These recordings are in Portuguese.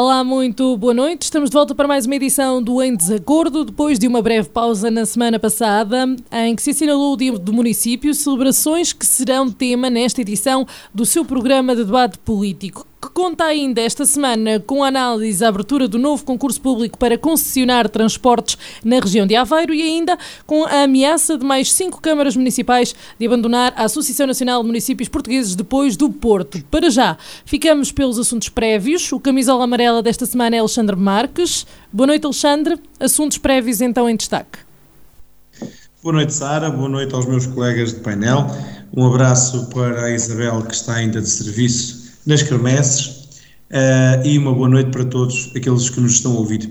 Olá, muito boa noite. Estamos de volta para mais uma edição do Em Desacordo, depois de uma breve pausa na semana passada, em que se assinalou o Dia do Município, celebrações que serão tema nesta edição do seu programa de debate político que conta ainda esta semana com a análise à abertura do novo concurso público para concessionar transportes na região de Aveiro e ainda com a ameaça de mais cinco câmaras municipais de abandonar a Associação Nacional de Municípios Portugueses depois do Porto. Para já, ficamos pelos assuntos prévios. O camisola amarela desta semana é Alexandre Marques. Boa noite, Alexandre. Assuntos prévios então em destaque. Boa noite, Sara. Boa noite aos meus colegas de painel. Um abraço para a Isabel, que está ainda de serviço nas quermesses uh, e uma boa noite para todos aqueles que nos estão a ouvir.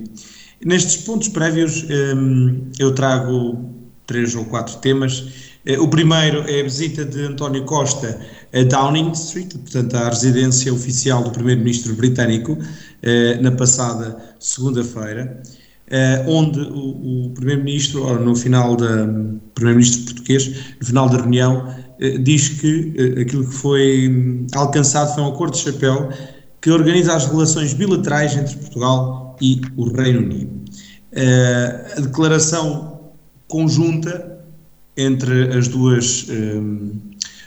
Nestes pontos prévios um, ehm, eu trago três ou quatro temas. Uh, o primeiro é a visita de António Costa a Downing Street, portanto à residência oficial do primeiro-ministro britânico, uh, na passada segunda-feira. Uh, onde o, o Primeiro-Ministro, no final da Primeiro-Ministro português, no final da reunião, diz que uh, aquilo que foi um, alcançado foi um acordo de chapéu que organiza as relações bilaterais entre Portugal e o Reino Unido. a declaração conjunta entre as duas um,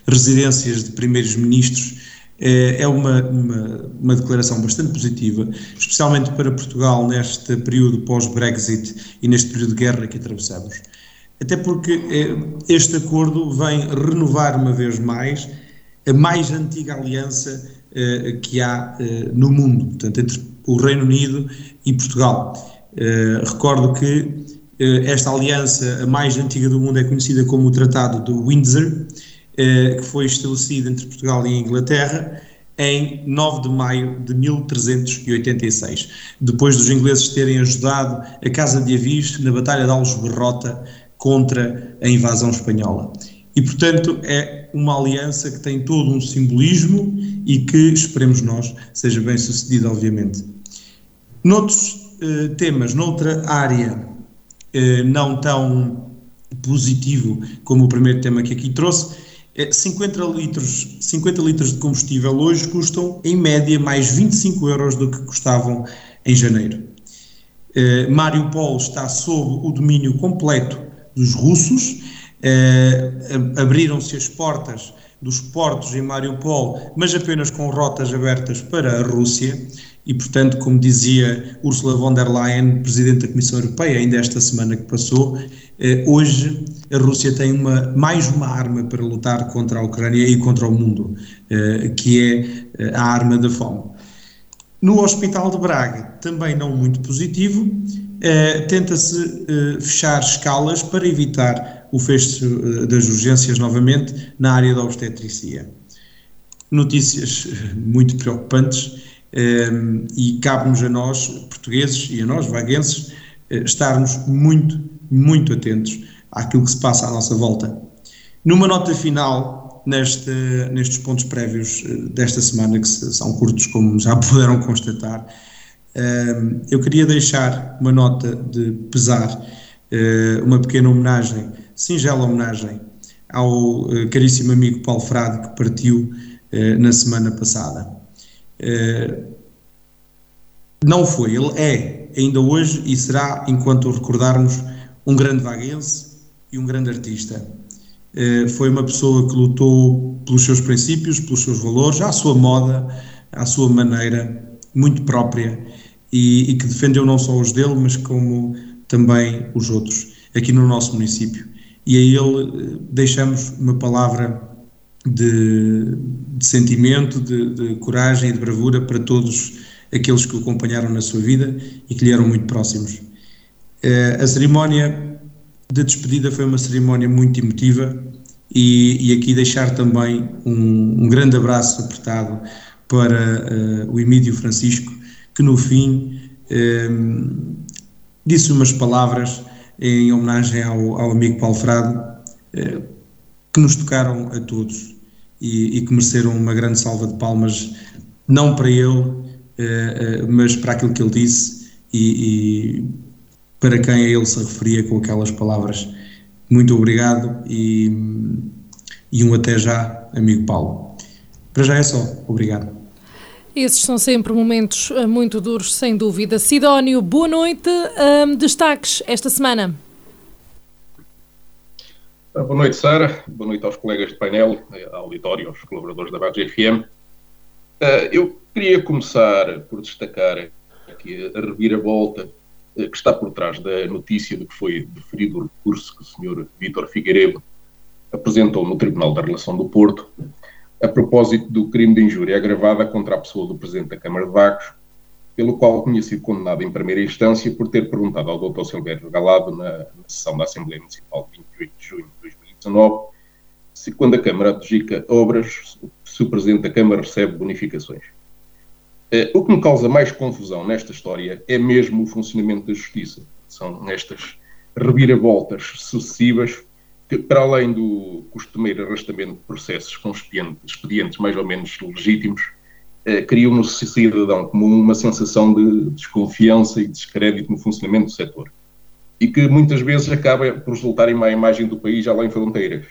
residências de primeiros ministros é, é uma, uma, uma, declaração bastante positiva, especialmente para Portugal neste período pós-Brexit e neste período de guerra que atravessamos. Até porque é, este acordo vem renovar uma vez mais a mais antiga aliança é, que há no mundo, portanto, entre o Reino Unido e Portugal. recordo que esta aliança, a mais antiga do mundo, é conhecida como o Tratado de Windsor, eh, que foi estabelecido entre Portugal e Inglaterra em 9 de maio de 1386, depois dos ingleses terem ajudado a Casa de Avis na Batalha de Alves Berrota contra a invasão espanhola. E, portanto, é uma aliança que tem todo um simbolismo e que, esperemos nós, seja bem sucedida, obviamente. Noutros eh, temas, noutra área eh, não tão positivo como o primeiro tema que aqui trouxe, 50 é, litros, 50 litros de combustível hoje custam, em média, mais 25 euros do que custavam em janeiro. Uh, Mariupol está sob o domínio completo dos russos, uh, abriram-se as portas dos portos em Mariupol, mas apenas com rotas abertas para a Rússia, e, portanto, como dizia Ursula von der Leyen, Presidente da Comissão Europeia, ainda esta semana que passou, eh, hoje a Rússia tem uma, mais uma arma para lutar contra a Ucrânia e contra o mundo, eh, que é eh, a arma da fome. No Hospital de Braga, também não muito positivo, eh, tenta-se eh, fechar escalas para evitar o fecho eh, das urgências novamente na área da obstetricia. Notícias muito preocupantes e cabe-nos a nós, portugueses, e a nós, vaguenses, eh, estarmos muito, muito atentos àquilo que se passa à nossa volta. Numa nota final, neste, nestes pontos prévios eh, desta semana, que são curtos, como já puderam constatar, eu queria deixar uma nota de pesar, eh, uma pequena homenagem, singela homenagem, ao caríssimo amigo Paulo Frade, que partiu na semana passada. Eh, não foi, ele é ainda hoje e será, enquanto o recordarmos, um grande vaguense e um grande artista. Eh, foi uma pessoa que lutou pelos seus princípios, pelos seus valores, à sua moda, à sua maneira muito própria e, e que defendeu não só os dele, mas como também os outros aqui no nosso município. E a ele eh, deixamos uma palavra de, de sentimento, de, de, coragem e de bravura para todos aqueles que o acompanharam na sua vida e que lhe eram muito próximos. Eh, a cerimónia de despedida foi uma cerimónia muito emotiva e, e aqui deixar também um, um, grande abraço apertado para uh, o Emílio Francisco, que no fim uh, disse umas palavras em homenagem ao, ao amigo Paulo Frade, uh, que nos tocaram a todos e, e, que mereceram uma grande salva de palmas, não para ele, mas para aquilo que ele disse e, e para quem a ele se referia com aquelas palavras. Muito obrigado e, e um até já, amigo Paulo. Para já é só. Obrigado. Esses são sempre momentos eh, muito duros, sem dúvida. Sidónio, boa noite. Um, destaques esta semana. Ah, boa noite, Sara. Boa noite aos colegas de painel, eh, ao auditório, aos colaboradores da Vagos FM. Uh, eu queria começar por destacar aqui a reviravolta uh, que está por trás da notícia de que foi deferido o recurso que o Sr. Vítor Figueiredo apresentou no Tribunal da Relação do Porto a propósito do crime de injúria agravada contra a pessoa do Presidente da Câmara de Vagos, pelo qual tinha sido condenado em primeira instância por ter perguntado ao Dr. Silvério Galado, na, na, sessão da Assembleia Municipal de 28 de junho de 2019, se quando a Câmara adjudica obras, se o Presidente da Câmara recebe bonificações. Uh, o que me causa mais confusão nesta história é mesmo o funcionamento da Justiça. São nestas reviravoltas sucessivas que, para além do costumeiro arrastamento de processos com expedientes mais ou menos legítimos, eh, criam no cidadão comum uma sensação de desconfiança e descrédito no funcionamento do setor. E que muitas vezes acaba por resultar em má imagem do país além fronteiras.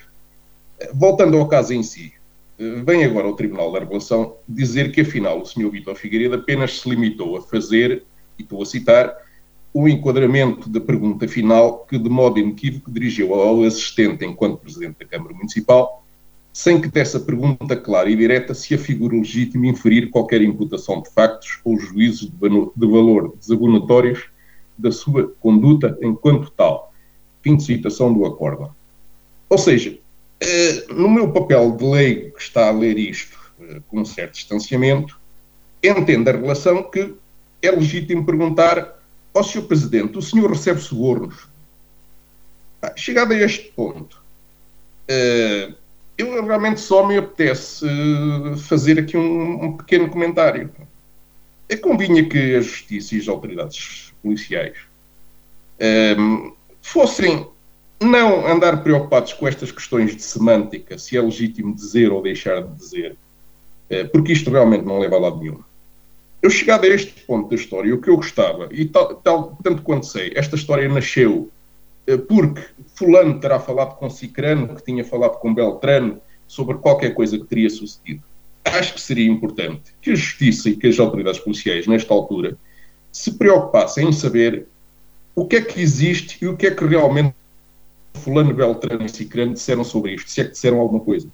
Eh, voltando ao caso em si, eh, vem agora o Tribunal da Regulação dizer que, afinal, o Sr. Vitor Figueiredo apenas se limitou a fazer, e estou a citar, o enquadramento da pergunta final que, de modo inequívoco, dirigiu ao assistente enquanto Presidente da Câmara Municipal, sem que dessa pergunta clara e direta se afigure legítimo inferir qualquer imputação de factos ou juízos de valor desabonatórios da sua conduta enquanto tal. Fim de citação do acordo. Ou seja, eh, no meu papel de lei que está a ler isto eh, com um certo distanciamento, entendo a relação que é legítimo perguntar Ó oh, Sr. Presidente, o senhor recebe subornos. Ah, chegado a este ponto, uh, eu realmente só me apetece uh, fazer aqui um, um, pequeno comentário. É convinha que a Justiça e as autoridades policiais uh, fossem não andar preocupados com estas questões de semântica, se é legítimo dizer ou deixar de dizer, porque isto realmente não leva a lado nenhum eu chegado a este ponto da história, o que eu gostava, e tal, tal, tanto quanto sei, esta história nasceu eh, porque fulano terá falado com Cicrano, que tinha falado com Beltrano, sobre qualquer coisa que teria sucedido. Acho que seria importante que a Justiça e que as autoridades policiais, nesta altura, se preocupassem em saber o que é que existe e o que é que realmente fulano, Beltrano e Cicrano disseram sobre isto, se é que disseram alguma coisa.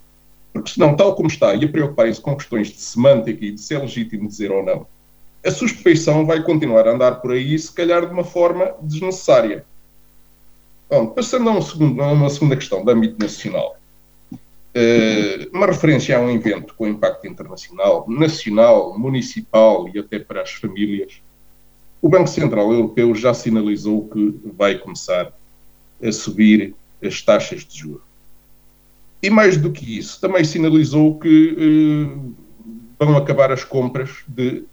Porque senão, tal como está, e a preocuparem-se com questões de semântica e de se é legítimo dizer ou não, a suspeição vai continuar a andar por aí, se calhar de uma forma desnecessária. Bom, passando a, um segundo, a uma segunda questão de âmbito nacional. Uh, uma referência a um evento com impacto internacional, nacional, municipal e até para as famílias. O Banco Central Europeu já sinalizou que vai começar a subir as taxas de juros. E mais do que isso, também sinalizou que uh, vão acabar as compras de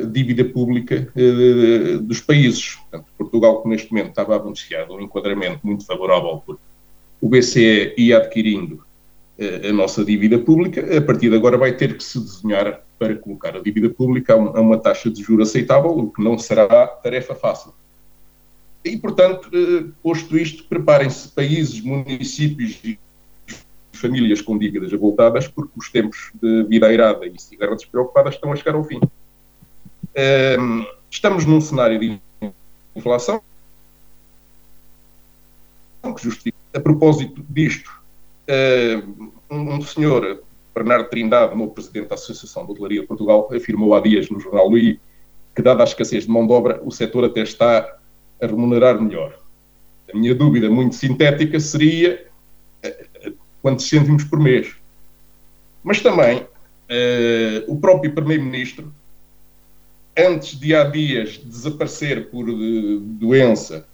dívida pública eh, dos países. Portanto, Portugal, que neste momento estava anunciado um enquadramento muito favorável, porque o BCE ia adquirindo eh, a nossa dívida pública, a partir de agora vai ter que se desenhar para colocar a dívida pública a uma taxa de juros aceitável, o que não será tarefa fácil. E, portanto, posto isto, preparem-se países, municípios e famílias com dívidas avultadas, porque os tempos de vida airada e cigarras despreocupadas estão a chegar ao fim. Ehm, estamos num cenário de inflação que justifica. A propósito disto, ehm, um senhor, Bernardo Trindade, novo presidente da Associação de Hotelaria de Portugal, afirmou há dias no jornal Luí que, dada a escassez de mão de obra, o setor até está a remunerar melhor. A minha dúvida, muito sintética, seria uh, quantos cêntimos por mês. Mas também uh, o próprio Primeiro-Ministro antes de há dias desaparecer por uh, doença,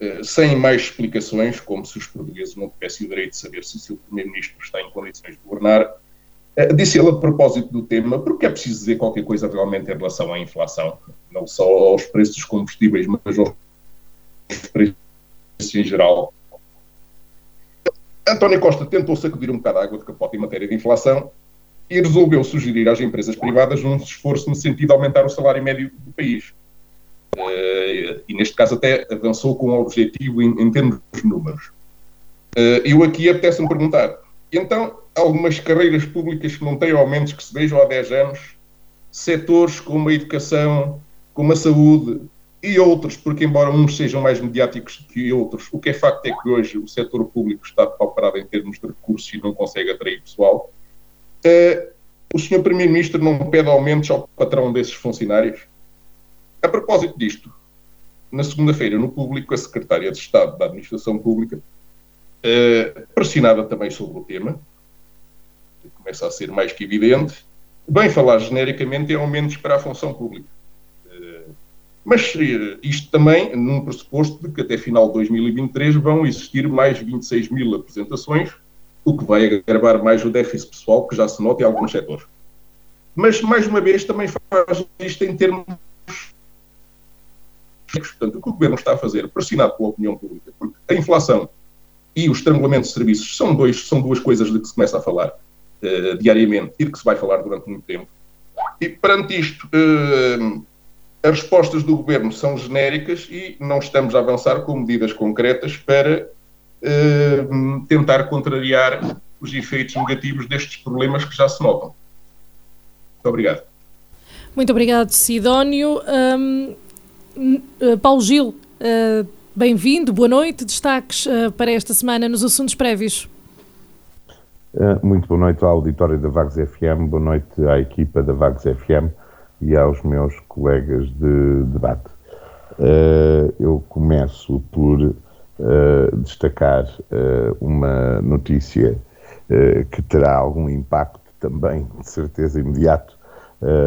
uh, sem mais explicações, como se os portugueses não tivessem o direito de saber se o seu primeiro-ministro está em condições de governar, Uh, disse ele a propósito do tema, porque é preciso dizer qualquer coisa realmente em relação à inflação, não só aos preços dos combustíveis, mas aos preços em geral. António Costa tentou sacudir um bocado a água de capote em matéria de inflação e resolveu sugerir às empresas privadas um esforço no sentido de aumentar o salário médio do país. Uh, e neste caso até avançou com o objetivo em, em termos de números. Uh, eu aqui apetece-me perguntar, então, algumas carreiras públicas que não têm aumentos que se vejam há 10 anos, setores como a educação, como a saúde e outros, porque embora uns sejam mais mediáticos que outros, o que é facto é que hoje o setor público está pauperado em termos de recursos e não consegue atrair pessoal. Uh, o Sr. Primeiro-Ministro não pede aumentos ao patrão desses funcionários? A propósito disto, na segunda-feira, no público, a Secretária de Estado da Administração Pública, uh, pressionada também sobre o tema, começa a ser mais que evidente, bem falar genericamente em aumentos para a função pública. Mas isto também num pressuposto de que até final de 2023 vão existir mais 26 mil apresentações, o que vai agravar mais o déficit pessoal que já se nota em alguns setores. Mas, mais uma vez, também faz isto em termos Portanto, o que o governo está a fazer, pressionado pela opinião pública, porque a inflação e o estrangulamento de serviços são, dois, são duas coisas de que se começa a falar uh, diariamente e de que se vai falar durante muito tempo. E perante isto, uh, as respostas do governo são genéricas e não estamos a avançar com medidas concretas para tentar contrariar os efeitos negativos destes problemas que já se notam. Muito obrigado. Muito obrigado, Sidónio. Um, Uh, Paulo Gil, uh, bem-vindo, boa noite. Destaques uh, para esta semana nos assuntos prévios. Muito boa noite ao auditório da Vagos FM, boa noite à equipa da Vagos FM e aos meus colegas de debate. Eu começo por destacar uma notícia que terá algum impacto também, de certeza, imediato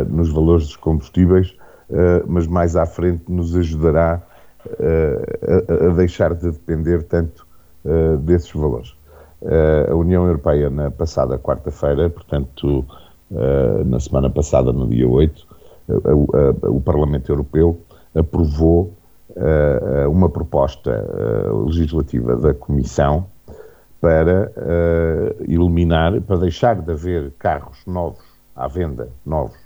nos valores dos combustíveis, eh, mas mais à frente nos ajudará eh, a, a, deixar de depender tanto eh, desses valores. a União Europeia, na passada quarta-feira, portanto, na semana passada, no dia 8, o Parlamento Europeu aprovou uma proposta legislativa da Comissão para eliminar, para deixar de haver carros novos à venda, novos,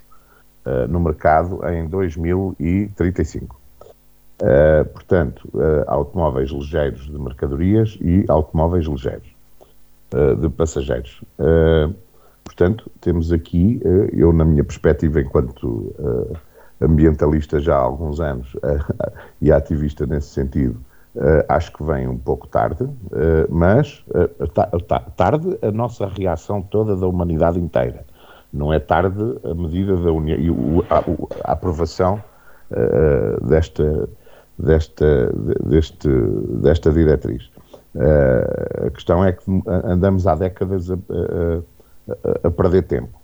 uh, no mercado em 2035. Uh, eh, portanto, uh, automóveis ligeiros de mercadorias e automóveis ligeiros de passageiros. portanto, temos aqui, eu na minha perspectiva enquanto ambientalista já há alguns anos e ativista nesse sentido, acho que vem um pouco tarde, mas tarde a nossa reação toda da humanidade inteira não é tarde a medida da União e a, aprovação desta, desta, deste, desta diretriz. A questão é que andamos há décadas a, a, a perder tempo.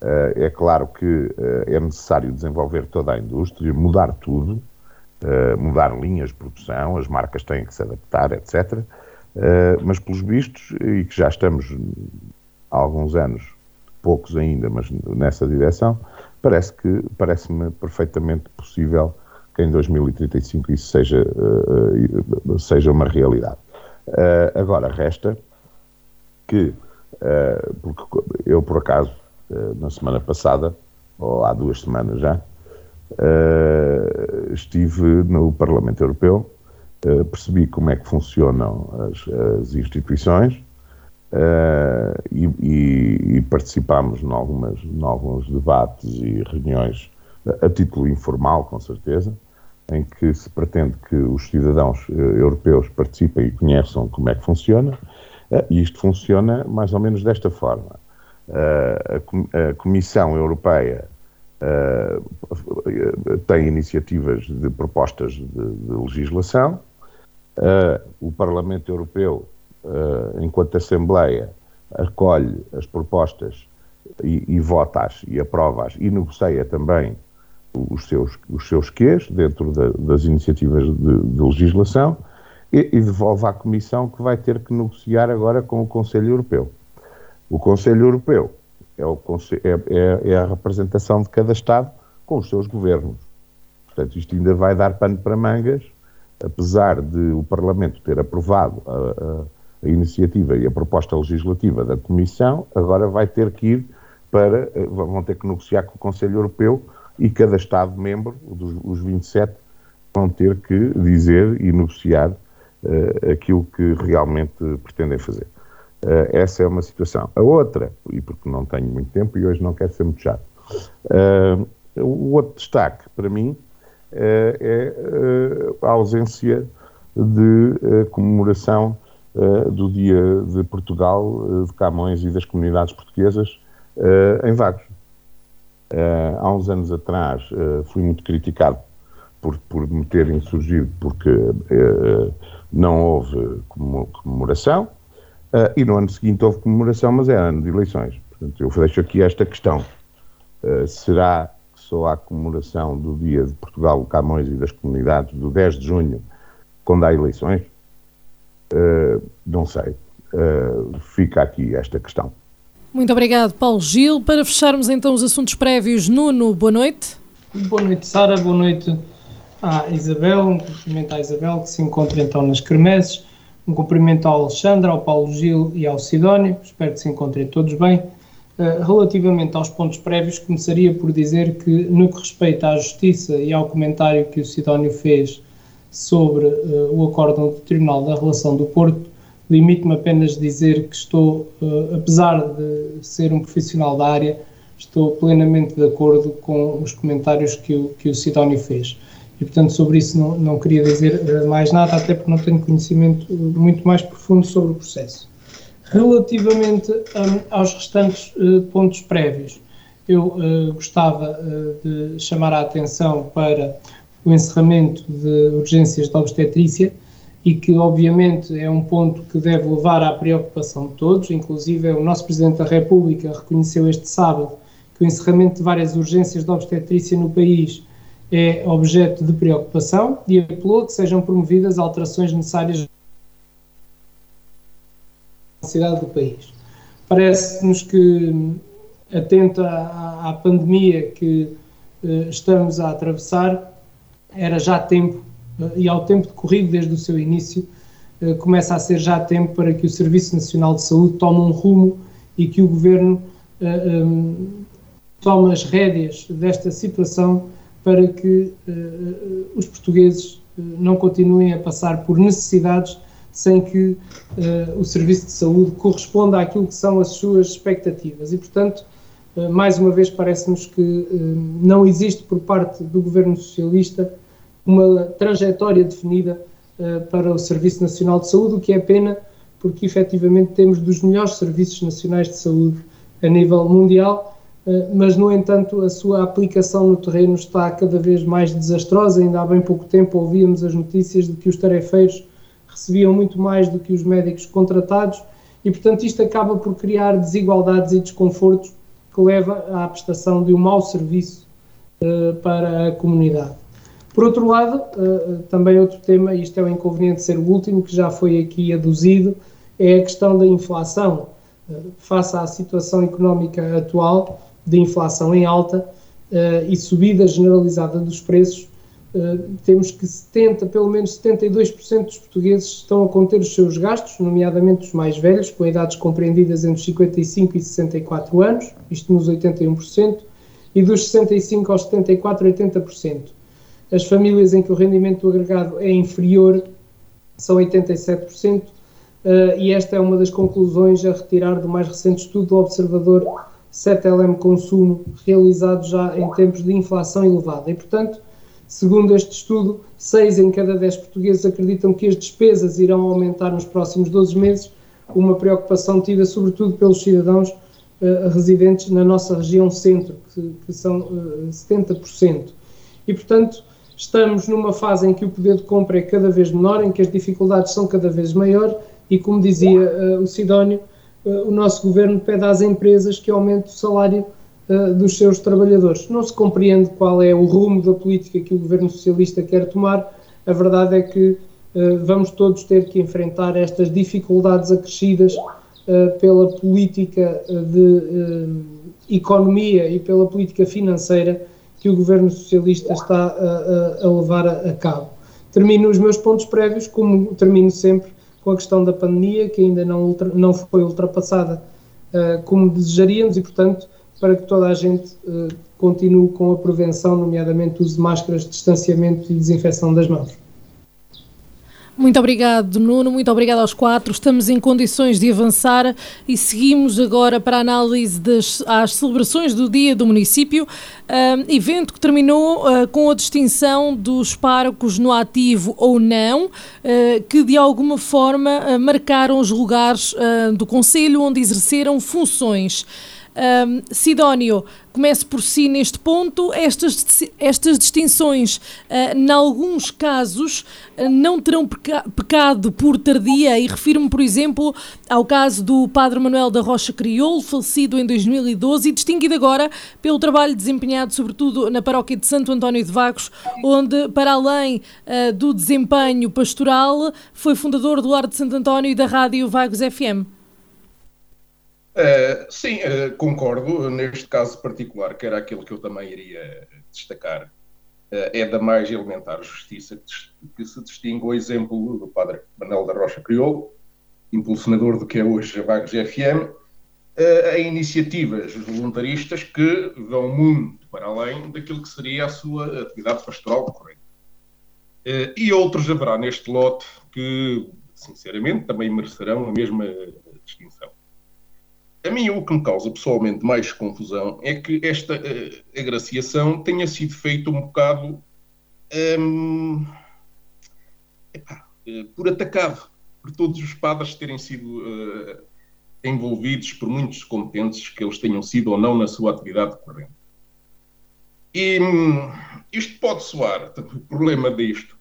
Uh, é claro que é necessário desenvolver toda a indústria, mudar tudo, mudar linhas de produção, as marcas têm que se adaptar, etc. mas, pelos vistos, e que já estamos há alguns anos poucos ainda, mas nessa direção, parece que parece-me perfeitamente possível que em 2035 isso seja, seja uma realidade. Agora, resta que, porque eu por acaso, na semana passada, ou há duas semanas já, estive no Parlamento Europeu, percebi como é que funcionam as, as instituições, e, e, e, participámos em, algumas, em alguns debates e reuniões a, título informal, com certeza, em que se pretende que os cidadãos europeus participem e conheçam como é que funciona, e isto funciona mais ou menos desta forma. A, Com a, Comissão Europeia tem iniciativas de propostas de, de legislação, o Parlamento Europeu enquanto Assembleia, acolhe as propostas e, e vota-as e aprova-as e negocia também os seus, os seus quês dentro da, das iniciativas de, de legislação e, e, devolve à Comissão que vai ter que negociar agora com o Conselho Europeu. O Conselho Europeu é, o, é, é, é a representação de cada Estado com os seus governos. Portanto, isto ainda vai dar pano para mangas, apesar de o Parlamento ter aprovado a, a, a iniciativa e a proposta legislativa da Comissão, agora vai ter que ir para, eh, vão ter que negociar com o Conselho Europeu e cada Estado-membro, os 27, vão ter que dizer e negociar uh, aquilo que realmente pretendem fazer. Uh, essa é uma situação. A outra, e porque não tenho muito tempo e hoje não quero ser muito chato, uh, o outro destaque para mim é a ausência de comemoração do Dia de Portugal, de Camões e das comunidades portuguesas em Vagos. há uns anos atrás fui muito criticado por, por me terem surgido porque não houve comemoração, uh, e no ano seguinte houve comemoração, mas é ano de eleições. Portanto, eu deixo aqui esta questão. Uh, será que só há comemoração do dia de Portugal, Camões e das comunidades do 10 de junho, quando há eleições? Uh, não sei. fica aqui esta questão. Muito obrigado, Paulo Gil. Para fecharmos então os assuntos prévios, Nuno, boa noite. Boa noite, Sara. Boa noite à Isabel, um cumprimento à Isabel, que se encontra então nas Kermesses, um cumprimento ao Alexandre, ao Paulo Gil e ao Sidónio, espero que se encontrem todos bem. Uh, relativamente aos pontos prévios, começaria por dizer que, no que respeita à justiça e ao comentário que o Sidónio fez sobre uh, o acórdão do Tribunal da Relação do Porto, limito-me apenas a dizer que estou, uh, apesar de ser um profissional da área, estou plenamente de acordo com os comentários que o, que o Sidónio fez e, portanto, sobre isso não, não queria dizer eh, mais nada, até porque não tenho conhecimento eh, muito mais profundo sobre o processo. Relativamente um, aos restantes uh, pontos prévios, eu uh, gostava uh, de chamar a atenção para o encerramento de urgências de obstetrícia e que, obviamente, é um ponto que deve levar à preocupação de todos, inclusive o nosso Presidente da República reconheceu este sábado que o encerramento de várias urgências de obstetrícia no país é objeto de preocupação e apelou que sejam promovidas alterações necessárias na cidade do país. Parece-nos que, atento à, à pandemia que uh, estamos a atravessar, era já tempo, uh, e ao tempo decorrido desde o seu início, uh, começa a ser já tempo para que o Serviço Nacional de Saúde tome um rumo e que o Governo tome as rédeas desta situação para que uh, os portugueses uh, não continuem a passar por necessidades sem que o serviço de saúde corresponda àquilo que são as suas expectativas. E, portanto, mais uma vez, parece-nos que não existe por parte do governo socialista uma trajetória definida para o Serviço Nacional de Saúde, o que é pena, porque efetivamente temos dos melhores serviços nacionais de saúde a nível mundial eh, mas, no entanto, a sua aplicação no terreno está cada vez mais desastrosa. Ainda há bem pouco tempo ouvíamos as notícias de que os tarefeiros recebiam muito mais do que os médicos contratados e, portanto, isto acaba por criar desigualdades e desconfortos que leva à prestação de um mau serviço uh, para a comunidade. Por outro lado, uh, também outro tema, e isto é o inconveniente de ser o último, que já foi aqui aduzido, é a questão da inflação. Uh, face à situação económica atual, de inflação em alta uh, e subida generalizada dos preços, uh, temos que 70, pelo menos 72% dos portugueses estão a conter os seus gastos, nomeadamente os mais velhos, com idades compreendidas entre 55 e 64 anos, isto nos 81%, e dos 65 aos 74, 80%. As famílias em que o rendimento agregado é inferior são 87%, uh, eh, e esta é uma das conclusões a retirar do mais recente estudo do Observador 7LM consumo realizado já em tempos de inflação elevada. E, portanto, segundo este estudo, 6 em cada 10 portugueses acreditam que as despesas irão aumentar nos próximos 12 meses, uma preocupação tida sobretudo pelos cidadãos uh, residentes na nossa região centro, que, que são uh, eh, 70%. E, portanto, estamos numa fase em que o poder de compra é cada vez menor, em que as dificuldades são cada vez maiores e, como dizia uh, o Sidónio, o nosso governo pede às empresas que aumente o salário uh, dos seus trabalhadores. Não se compreende qual é o rumo da política que o governo socialista quer tomar. A verdade é que uh, vamos todos ter que enfrentar estas dificuldades acrescidas pela política de economia e pela política financeira que o governo socialista está a, a levar a, a cabo. Termino os meus pontos prévios, como termino sempre, com a questão da pandemia, que ainda não, ultra, não foi ultrapassada uh, como desejaríamos e, portanto, para que toda a gente uh, continue com a prevenção, nomeadamente o uso de máscaras, distanciamento e desinfecção das mãos. Muito obrigado, Nuno. Muito obrigado aos quatro. Estamos em condições de avançar e seguimos agora para a análise das às celebrações do Dia do Município, um, evento que terminou uh, com a distinção dos párocos no ativo ou não, uh, que de alguma forma uh, marcaram os lugares do Conselho onde exerceram funções. Um, Sidónio, comece por si neste ponto. Estas, estas distinções, uh, em alguns casos, uh, não terão peca pecado por tardia, e refiro-me, por exemplo, ao caso do Padre Manuel da Rocha Crioulo, falecido em 2012 e distinguido agora pelo trabalho desempenhado, sobretudo na paróquia de Santo António de Vagos, onde, para além uh, do desempenho pastoral, foi fundador do Lar de Santo António e da Rádio Vagos FM. Uh, sim, uh, concordo. Neste caso particular, que era aquele que eu também iria destacar, uh, é da mais elementar justiça que, que, se distingue o exemplo do padre Manuel da Rocha Crioulo, impulsionador do que é hoje a Vagos FM, a iniciativas voluntaristas que vão muito para além daquilo que seria a sua atividade pastoral corrente. e outros haverá neste lote que, sinceramente, também merecerão a mesma distinção. A mim, o que me causa pessoalmente mais confusão é que esta uh, agraciação tenha sido feita um bocado um, epá, uh, por atacado, por todos os padres terem sido uh, envolvidos por muitos competentes que eles tenham sido ou não na sua atividade corrente. E um, isto pode soar, o problema disto,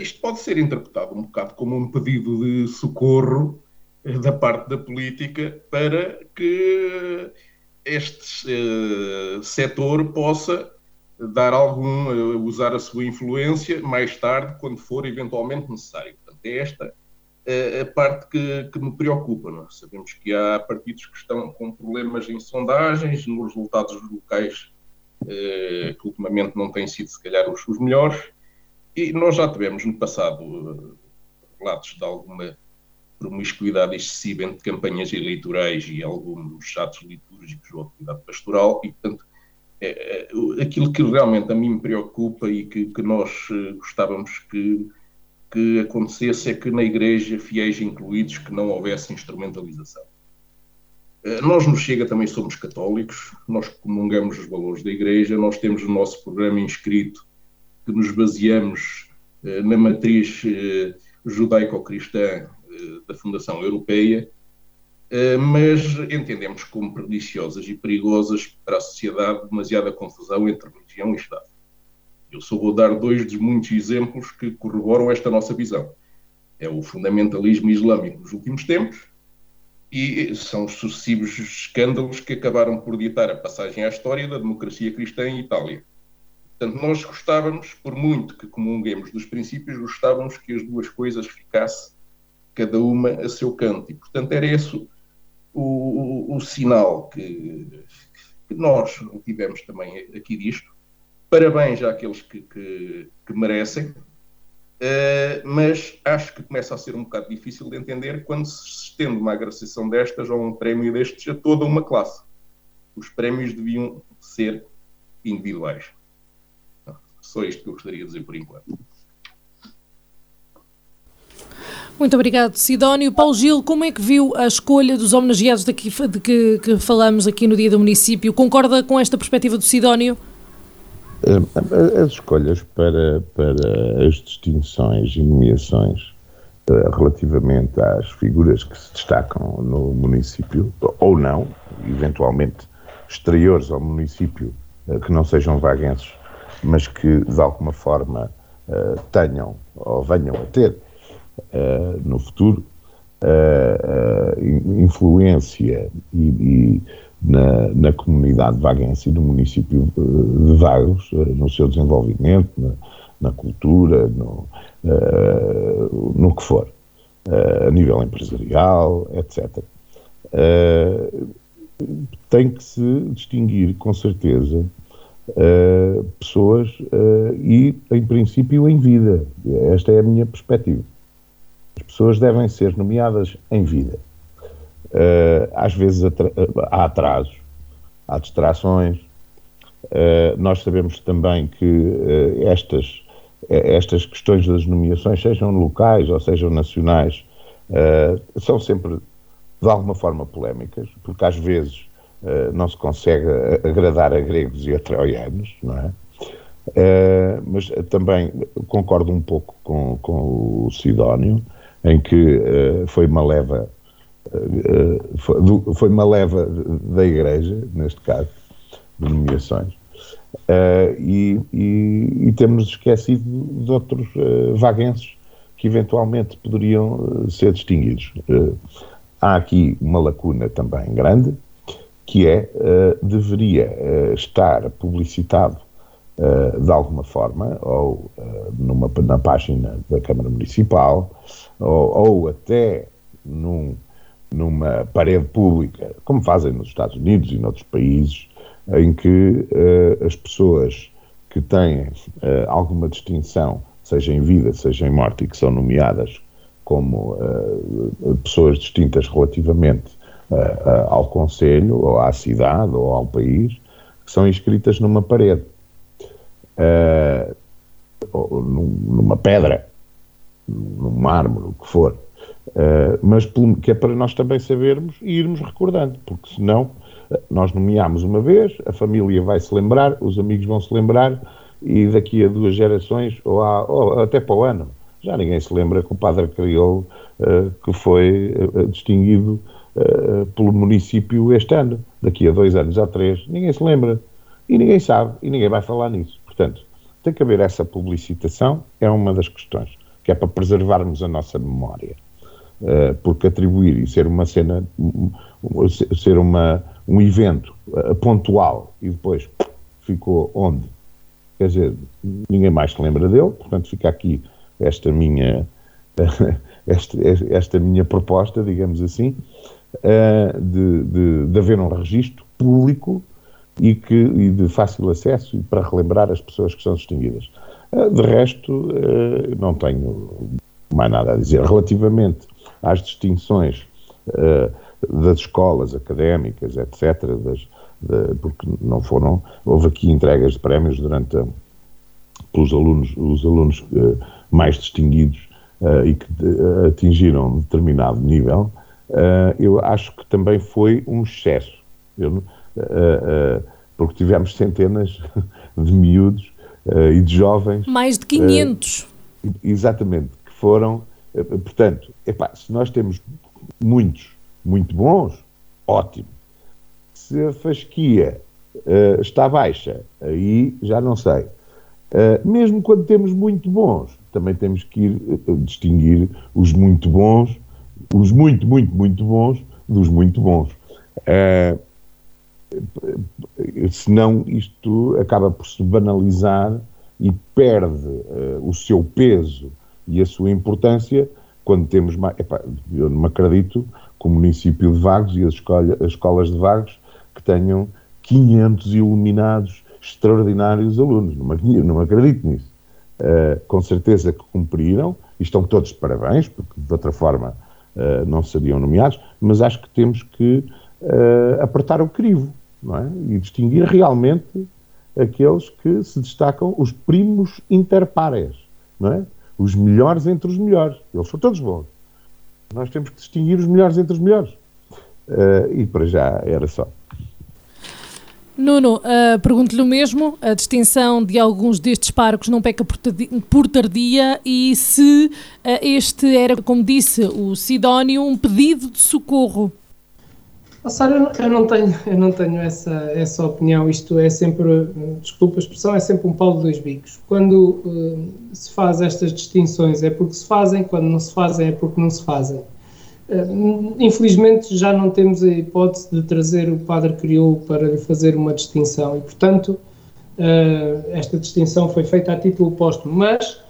isto pode ser interpretado um bocado como um pedido de socorro da parte da política para que este uh, setor possa dar algum, uh, usar a sua influência mais tarde, quando for eventualmente necessário. Portanto, é esta uh, a parte que, que me preocupa. É? Sabemos que há partidos que estão com problemas em sondagens, nos resultados locais que ultimamente não têm sido, se calhar, os, os melhores, e nós já tivemos no passado relatos de alguma promiscuidade excessiva entre campanhas eleitorais e alguns atos litúrgicos ou atividade pastoral, e, portanto, é, é, aquilo que realmente a mim me preocupa e que, que nós uh, gostávamos que, que acontecesse é que na Igreja, fiéis incluídos, que não houvesse instrumentalização. Uh, nós nos chega também somos católicos, nós comungamos os valores da Igreja, nós temos o nosso programa inscrito que nos baseamos uh, na matriz judaico-cristã da Fundação Europeia, eh, mas entendemos como perniciosas e perigosas para a sociedade demasiada confusão entre religião e Estado. Eu só vou dar dois dos muitos exemplos que corroboram esta nossa visão. É o fundamentalismo islâmico nos últimos tempos e são os sucessivos escândalos que acabaram por ditar a passagem à história da democracia cristã em Itália. Portanto, nós gostávamos, por muito que comunguemos dos princípios, gostávamos que as duas coisas ficassem cada uma a seu canto. E, portanto, era esse o, o, o sinal que, que, nós tivemos também aqui disto. Parabéns àqueles que, que, que merecem, uh, mas acho que começa a ser um bocado difícil de entender quando se estende uma agraciação destas ou um prémio destes a toda uma classe. Os prémios deviam ser individuais. Só isto que eu gostaria de dizer por enquanto. Muito obrigado, Sidónio. Paulo Gil, como é que viu a escolha dos homenageados daqui, de que, que falamos aqui no Dia do Município? Concorda com esta perspectiva do Sidónio? Eh, as escolhas para, para as distinções e nomeações eh, relativamente às figuras que se destacam no município, ou não, eventualmente exteriores ao município, eh, que não sejam vaguenses, mas que de alguma forma tenham ou venham a ter no futuro, uh, influência e, e na, na, comunidade vaguense e no município de Vagos, no seu desenvolvimento, na, na cultura, no, no que for. uh, a nível empresarial, etc. Uh, tem que se distinguir, com certeza, uh, pessoas e, em princípio, em vida. Esta é a minha perspectiva. As pessoas devem ser nomeadas em vida. às vezes há atrasos, há distrações. nós sabemos também que estas é, estas questões das nomeações, sejam locais ou sejam nacionais, uh, são sempre de alguma forma polémicas, porque às vezes uh, não se consegue agradar a gregos e a troianos, não é? Uh, mas também concordo um pouco com, com o Sidónio, em que foi uma leva foi, foi uma leva da Igreja, neste caso, de nomeações, Uh, e, e, e, temos esquecido de outros uh, vaguenses que eventualmente poderiam uh, ser distinguidos. há aqui uma lacuna também grande, que é, deveria estar publicitado de alguma forma, ou numa, na página da Câmara Municipal, ou, ou até num, numa parede pública, como fazem nos Estados Unidos e noutros países, em que uh, as pessoas que têm alguma distinção, seja em vida, seja em morte, e que são nomeadas como pessoas distintas relativamente ao Conselho, ou à cidade, ou ao país, são inscritas numa parede, ou numa pedra, num mármore, o que for. mas que é para nós também sabermos e irmos recordando, porque senão nós nomeámos uma vez, a família vai se lembrar, os amigos vão se lembrar, e daqui a duas gerações, ou, há, ou até para o ano, já ninguém se lembra que o padre criou uh, que foi uh, distinguido uh, pelo município este ano, daqui a dois anos, ou três, ninguém se lembra, e ninguém sabe, e ninguém vai falar nisso. Portanto, tem que haver essa publicitação, é uma das questões, que é para preservarmos a nossa memória. porque atribuir e ser uma cena, ser uma, um evento uh, pontual e depois ficou onde? Quer dizer, ninguém mais se lembra dele, portanto fica aqui esta minha, esta, esta minha proposta, digamos assim, uh, de, de, de, haver um registro público e, que, e de fácil acesso para relembrar as pessoas que são distinguidas. Uh, de resto, não tenho mais nada a dizer. Relativamente às distinções das escolas académicas, etc., das, de, porque não foram, houve aqui entregas de prémios durante pelos alunos, os alunos mais distinguidos e que atingiram determinado nível, eu acho que também foi um excesso, eu, porque tivemos centenas de miúdos e de jovens. Mais de 500. exatamente, que foram, portanto, epá, se nós temos muitos muito bons, ótimo. Se a fasquia uh, está baixa, aí já não sei. Uh, mesmo quando temos muito bons, também temos que ir uh, distinguir os muito bons, os muito, muito, muito bons, dos muito bons. Senão isto acaba por se banalizar e perde o seu peso e a sua importância quando temos mais. Epá, eu não me acredito com o município de Vagos e as, escola, as escolas de Vagos que tenham 500 iluminados extraordinários alunos. Não, não acredito nisso. Uh, com certeza que cumpriram e estão todos de parabéns, porque de outra forma uh, não seriam nomeados, mas acho que temos que uh, apertar o crivo é? e distinguir realmente aqueles que se destacam, os primos interpares, é? os melhores entre os melhores. Eles são todos bons. Nós temos que distinguir os melhores entre os melhores. Uh, e para já era só. Nuno, uh, pergunto-lhe o mesmo, a distinção de alguns destes parcos não peca por tardia e se uh, este era, como disse o Sidónio, um pedido de socorro. Oh, Sara, eu não tenho, eu não tenho essa, essa opinião. Isto é sempre, desculpa a expressão, é sempre um pau de dois bicos. Quando uh, se faz estas distinções é porque se fazem, quando não se fazem é porque não se fazem. Uh, infelizmente já não temos a hipótese de trazer o Padre Crioulo para lhe fazer uma distinção e, portanto, esta distinção foi feita a título póstumo. Mas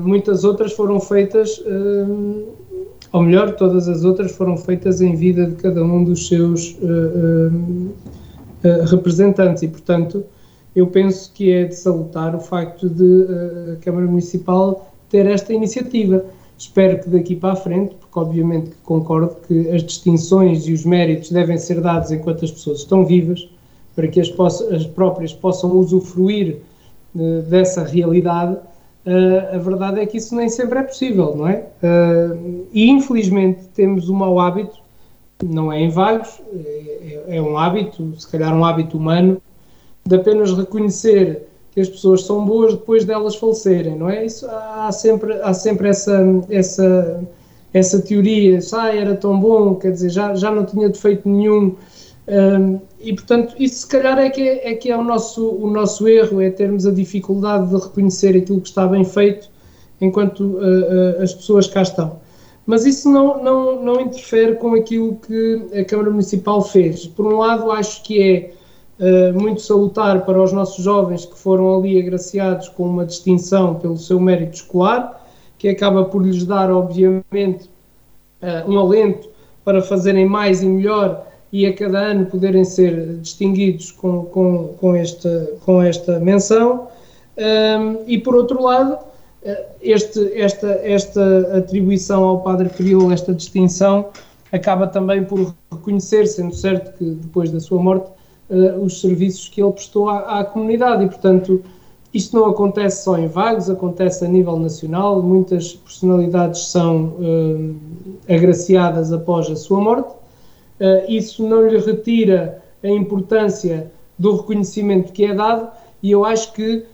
muitas outras foram feitas, ou melhor, todas as outras foram feitas em vida de cada um dos seus representantes e, portanto, eu penso que é de salutar o facto de a Câmara Municipal ter esta iniciativa. Espero que daqui para a frente, porque obviamente concordo que as distinções e os méritos devem ser dados enquanto as pessoas estão vivas, para que as, as próprias possam usufruir uh, dessa realidade, uh, a verdade é que isso nem sempre é possível, não é? Uh, e infelizmente temos o mau hábito, não é em vagos, é, é um hábito, se calhar um hábito humano, de apenas reconhecer que as pessoas são boas depois delas falecerem, não é? Isso, há sempre, há sempre essa, essa, essa teoria, ah, era tão bom, quer dizer, já, já não tinha defeito nenhum, e portanto, isso se calhar é que é, é, que é o, nosso, o nosso erro, é termos a dificuldade de reconhecer aquilo que está bem feito enquanto uh, uh, as pessoas cá estão. Mas isso não, não, não interfere com aquilo que a Câmara Municipal fez. Por um lado, acho que é uh, muito salutar para os nossos jovens que foram ali agraciados com uma distinção pelo seu mérito escolar, que acaba por lhes dar, obviamente, um alento para fazerem mais e melhor e a cada ano poderem ser distinguidos com, com, com, esta, com esta menção. Um, e por outro lado, eh, este, esta, esta atribuição ao Padre Crioulo, esta distinção, acaba também por reconhecer, sendo certo que depois da sua morte uh, os serviços que ele prestou à, à, comunidade e, portanto, isto não acontece só em Vagos, acontece a nível nacional. Muitas personalidades são uh, agraciadas após a sua morte. Uh, isso não lhe retira a importância do reconhecimento que é dado, e eu acho que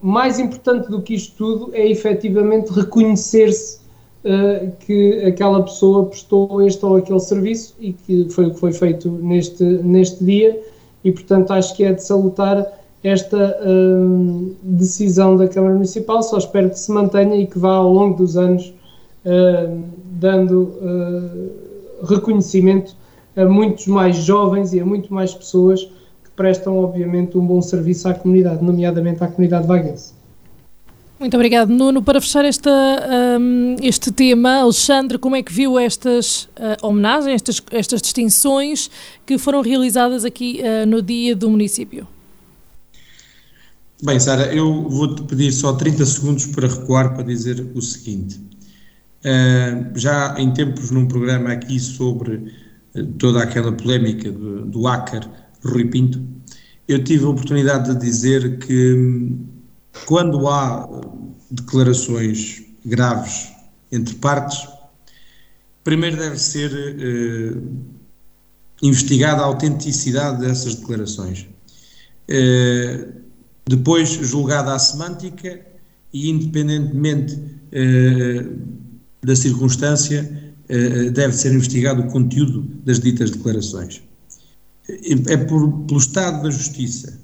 mais importante do que isto tudo é efetivamente reconhecer-se uh, que aquela pessoa prestou este ou aquele serviço e que foi o que foi feito neste, neste dia e, portanto, acho que é de salutar esta uh, decisão da Câmara Municipal. Só espero que se mantenha e que vá ao longo dos anos uh, dando uh, reconhecimento a muitos mais jovens e a muito mais pessoas que prestam, obviamente, um bom serviço à comunidade, nomeadamente à comunidade vaguense. Muito obrigado, Nuno. Para fechar esta, um, este tema, Alexandre, como é que viu estas uh, homenagens, estas, estas distinções que foram realizadas aqui uh, no dia do município? Bem, Sara, eu vou-te pedir só 30 segundos para recuar para dizer o seguinte. Uh, já em tempos, num programa aqui sobre toda aquela polémica do, do hacker Rui Pinto, eu tive a oportunidade de dizer que hum, quando há declarações graves entre partes, primeiro deve ser eh, investigada a autenticidade dessas declarações. Eh, depois, julgada a semântica e, independentemente eh, da circunstância, deve ser investigado o conteúdo das ditas declarações. É por, pelo estado da justiça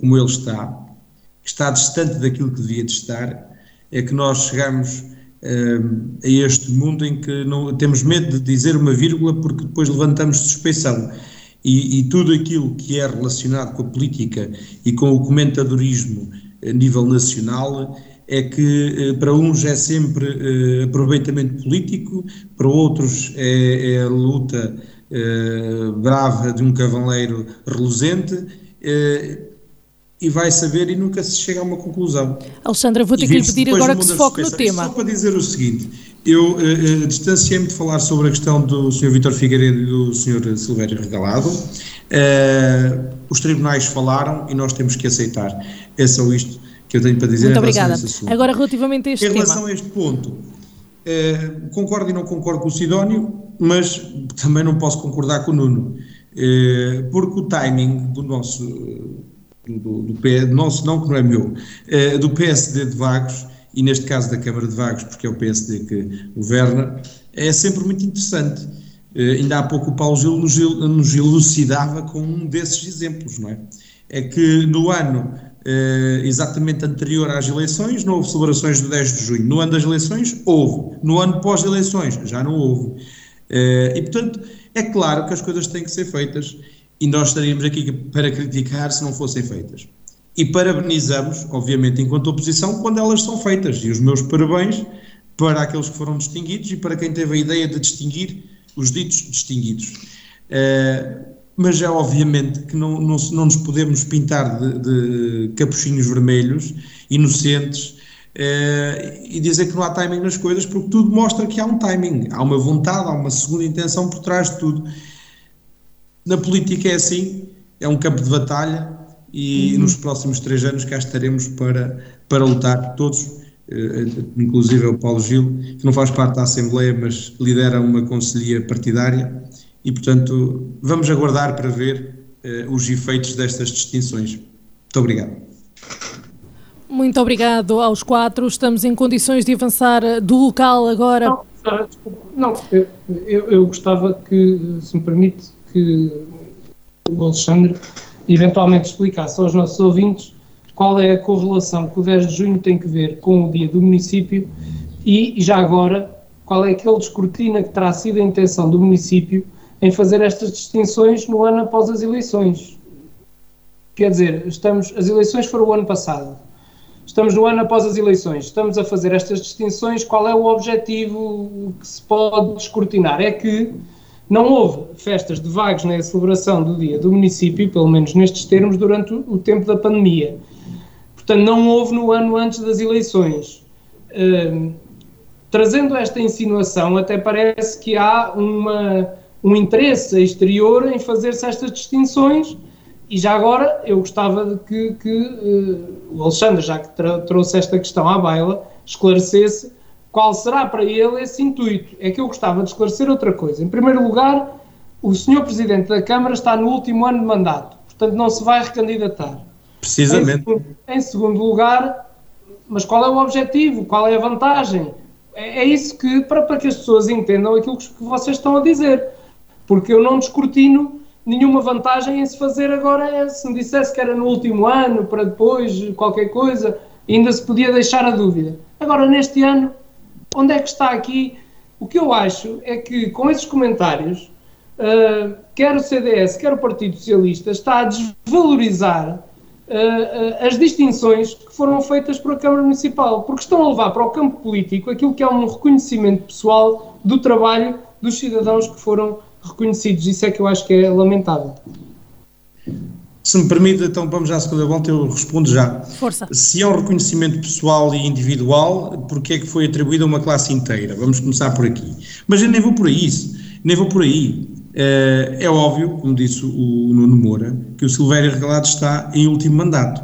como ele está, que está distante daquilo que devia de estar, é que nós chegamos a este mundo em que não, temos medo de dizer uma vírgula porque depois levantamos suspeição. E, e, tudo aquilo que é relacionado com a política e com o comentadorismo a nível nacional é que uh, para uns é sempre uh, aproveitamento político, para outros é, é a luta brava de um cavaleiro reluzente e vai saber e nunca se chega a uma conclusão. Alexandra, vou ter que lhe pedir agora que se foque no tema. Só para dizer o seguinte, eu uh, uh, distanciei-me de falar sobre a questão do Sr. Vítor Figueiredo e do Sr. Silvério Regalado. Uh, os tribunais falaram e nós temos que aceitar. É só isto que eu tenho para dizer Muito obrigada. Agora, relativamente a este tema. Em relação a este ponto, concordo e não concordo com o Sidónio, mas também não posso concordar com o Nuno, porque o timing do nosso do, do, do nosso não, que não é meu, uh, do PSD de Vagos, e neste caso da Câmara de Vagos, porque é o PSD que governa, é sempre muito interessante. Uh, ainda há pouco o Paulo Gil nos, nos elucidava com um desses exemplos, não é? É que no ano uh, exatamente anterior às eleições não houve celebrações do 10 de junho. No ano das eleições, houve. No ano pós-eleições, já não houve. Uh, e, portanto, é claro que as coisas têm que ser feitas e nós estaríamos aqui para criticar se não fossem feitas. e parabenizamos, obviamente, enquanto oposição, quando elas são feitas. E os meus parabéns para aqueles que foram distinguidos e para quem teve a ideia de distinguir os ditos distinguidos. Uh, mas é obviamente que não, não, não nos podemos pintar de, de capuchinhos vermelhos, inocentes, uh, e dizer que não há timing nas coisas, porque tudo mostra que há um timing, há uma vontade, há uma segunda intenção por trás de tudo. Na política é assim, é um campo de batalha e uhum. nos próximos três anos cá estaremos para, para lutar todos, eh, inclusive o Paulo Gil, que não faz parte da Assembleia, mas lidera uma conselhia partidária e, portanto, vamos aguardar para ver uh, os efeitos destas distinções. Muito obrigado. Muito obrigado aos quatro. Estamos em condições de avançar eh, do local agora. Não, não eu, eu, gostava que, se me permite, que o Alexandre eventualmente explicasse aos nossos ouvintes qual é a correlação que o 10 de junho tem que ver com o dia do município e, já agora, qual é aquele descortina que terá sido a intenção do município em fazer estas distinções no ano após as eleições. Quer dizer, estamos, as eleições foram o ano passado. Estamos no ano após as eleições. Estamos a fazer estas distinções. Qual é o objetivo que se pode descortinar? É que não houve festas de vagos na celebração do dia do município, pelo menos nestes termos, durante o tempo da pandemia. Portanto, não houve no ano antes das eleições. Uh, trazendo esta insinuação, até parece que há uma, um interesse exterior em fazer-se estas distinções. E já agora, eu gostava de que, que uh, o Alexandre, já que trouxe esta questão à baila, esclarecesse qual será para ele esse intuito. É que eu gostava de esclarecer outra coisa. Em primeiro lugar, o senhor Presidente da Câmara está no último ano de mandato, portanto não se vai recandidatar. Precisamente. Em segundo, em segundo lugar, mas qual é o objetivo? Qual é a vantagem? É, é isso que, para, para que as pessoas entendam aquilo que vocês estão a dizer. Porque eu não descortino nenhuma vantagem em se fazer agora. Se me dissesse que era no último ano, para depois, qualquer coisa, ainda se podia deixar a dúvida. Agora, neste ano, onde é que está aqui? O que eu acho é que com esses comentários, uh, quer o CDS, quer o Partido Socialista, está a desvalorizar uh, as distinções que foram feitas por a Câmara Municipal, porque estão a levar para o campo político aquilo que é um reconhecimento pessoal do trabalho dos cidadãos que foram reconhecidos. Isso é que eu acho que é lamentável. Se me permite, então vamos já à segunda volta, eu respondo já. Força. Se é um reconhecimento pessoal e individual, porque é que foi atribuído a uma classe inteira? Vamos começar por aqui. Mas eu nem vou por aí, isso, nem vou por aí. É, é óbvio, como disse o Nuno Moura, que o Silvério Regalado está em último mandato.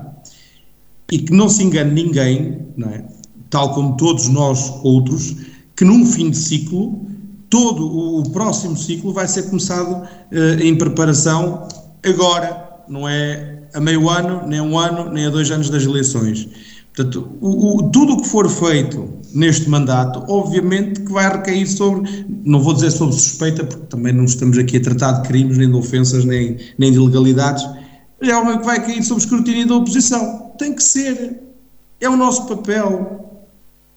E que não se engane ninguém, não é? tal como todos nós outros, que num fim de ciclo, todo o, próximo ciclo vai ser começado uh, em preparação agora, não é a meio ano, nem a um ano, nem a dois anos das eleições. Portanto, o, o, tudo o que for feito neste mandato, obviamente que vai recair sobre, não vou dizer sobre suspeita, porque também não estamos aqui a tratar de crimes, nem de ofensas, nem, nem de ilegalidades, é algo que vai cair sob escrutínio da oposição. Tem que ser. É o nosso papel.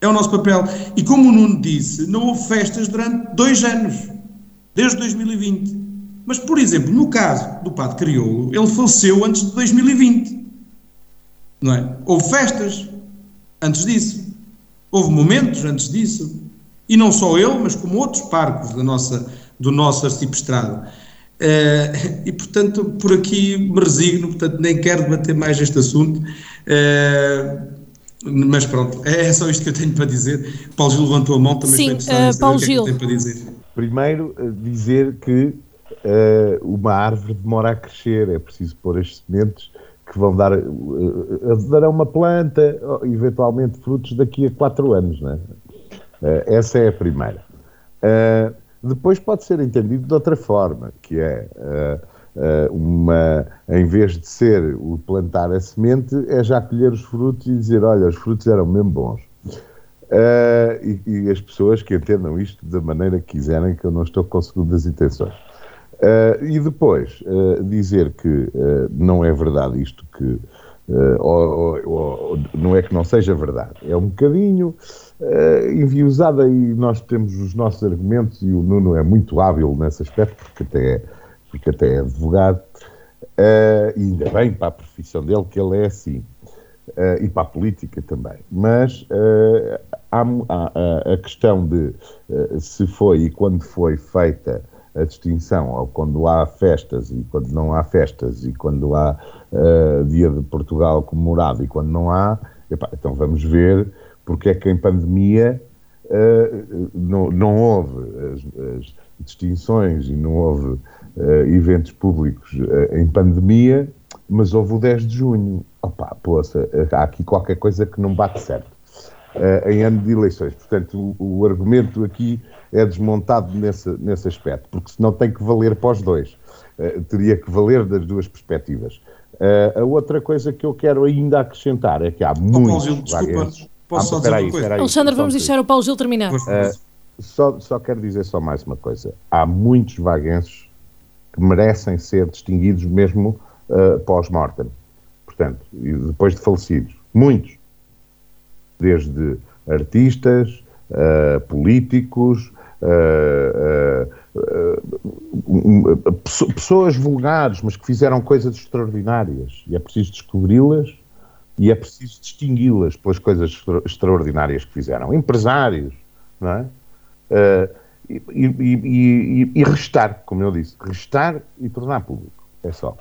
É o nosso papel. E como o Nuno disse, não houve festas durante dois anos, desde 2020. Mas, por exemplo, no caso do Padre Crioulo, ele faleceu antes de 2020. Não é? Houve festas antes disso. Houve momentos antes disso. E não só ele, mas como outros parcos da nossa, do nosso arcipestrado. Uh, e, portanto, por aqui me resigno, portanto, nem quero debater mais este assunto. Uh, mas pronto, é só isto que eu tenho para dizer. Paulo Gil levantou a mão, também Sim, uh, Paulo o que Gil. é que para dizer. Primeiro, dizer que uh, uma árvore demora a crescer, é preciso pôr as sementes que vão dar, uh, darão uma planta, eventualmente frutos daqui a quatro anos, né? Uh, essa é a primeira. Uh, depois pode ser entendido de outra forma, que é uma, em vez de ser o plantar a semente, é já colher os frutos e dizer, olha, os frutos eram mesmo bons. E, e, as pessoas que entendam isto da maneira que quiserem, que eu não estou com segundas intenções. Uh, e depois uh, dizer que uh, não é verdade isto que. Ou, ou, ou, não é que não seja verdade, é um bocadinho enviosada e nós temos os nossos argumentos e o Nuno é muito hábil nesse aspecto, porque até é, porque até é advogado. uh, e ainda bem para a profissão dele que ele é assim, uh, e para a política também. Mas uh, há, há, a questão de se foi e quando foi feita a distinção, ou quando há festas e quando não há festas, e quando há Dia de Portugal comemorado e quando não há, epá, então vamos ver porque é que em pandemia não, não houve as, as distinções e não houve eventos públicos uh, em pandemia, mas houve o 10 de junho. Opa, poça, eh, há aqui qualquer coisa que não bate certo uh, em ano de eleições. Portanto, o, o, argumento aqui é desmontado nesse, nesse aspecto, porque senão tem que valer para os dois. teria que valer das duas perspectivas. a outra coisa que eu quero ainda acrescentar é que há oh, muitos... Paulo, desculpa, posso ah, só dizer uma coisa? Alexandre, vamos deixar o Paulo Gil terminar. Só, só quero dizer só mais uma coisa. Há muitos vaguenses que merecem ser distinguidos mesmo uh, pós-mortem. Portanto, depois de falecidos. Muitos. Desde artistas, uh, políticos, uh, pessoas vulgares, mas que fizeram coisas extraordinárias. E é preciso descobri-las e é preciso distingui-las pelas coisas extra extraordinárias que fizeram. Empresários, não é? E, e, e, e, restar, como eu disse, restar e tornar público. É só.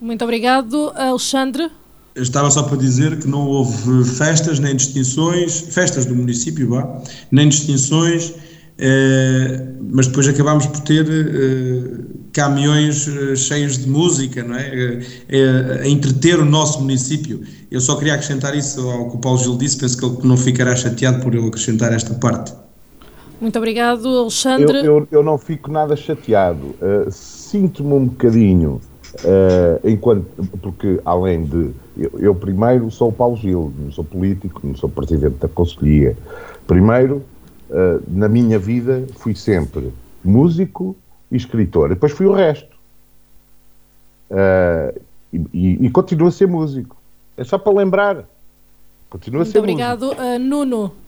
Muito obrigado, Alexandre. Eu estava só para dizer que não houve festas nem distinções, festas do município, vá, nem distinções, eh, mas depois acabámos por ter eh, caminhões eh, cheios de música, não é? Eh, a entreter o nosso município. Eu só queria acrescentar isso ao que o Paulo Gil disse, penso que ele não ficará chateado por eu acrescentar esta parte. Muito obrigado, Alexandre. Eu, eu, eu não fico nada chateado. Uh, Sinto-me um bocadinho, uh, enquanto, porque além de. Eu, eu, primeiro sou o Paulo Gil, não sou político, não sou presidente da Conselhia. Primeiro, uh, na minha vida, fui sempre músico e escritor. Depois fui o resto. E, e, e, continuo a ser músico. É só para lembrar. Continua a ser Muito obrigado, Nuno.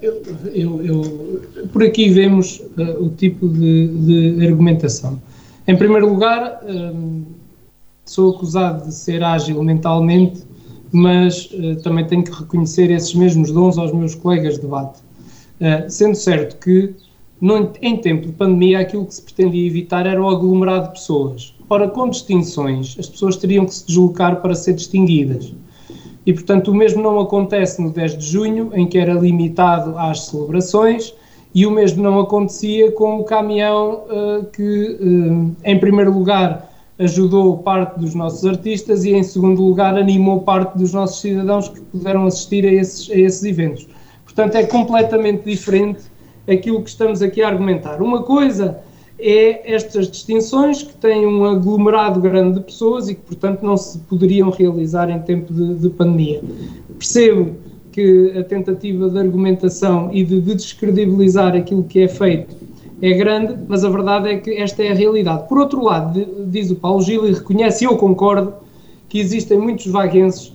Eu, eu, eu, por aqui vemos uh, o tipo de, de, argumentação. Em primeiro lugar, um, sou acusado de ser ágil mentalmente, mas uh, também tenho que reconhecer esses mesmos dons aos meus colegas de debate. Uh, sendo certo que, em tempo de pandemia, aquilo que se pretendia evitar era o aglomerado de pessoas. Ora, com distinções, as pessoas teriam que se deslocar para ser distinguidas. E, portanto, o mesmo não acontece no 10 de junho, em que era limitado às celebrações, e o mesmo não acontecia com o caminhão uh, que, uh, em primeiro lugar, ajudou parte dos nossos artistas e, em segundo lugar, animou parte dos nossos cidadãos que puderam assistir a esses, a esses eventos. Portanto, é completamente diferente aquilo que estamos aqui a argumentar. Uma coisa é estas distinções que têm um aglomerado grande de pessoas e que, portanto, não se poderiam realizar em tempo de, de pandemia. Percebo que a tentativa de argumentação e de, de descredibilizar aquilo que é feito é grande, mas a verdade é que esta é a realidade. Por outro lado, diz o Paulo Gil e reconhece, e eu concordo, que existem muitos vaguenses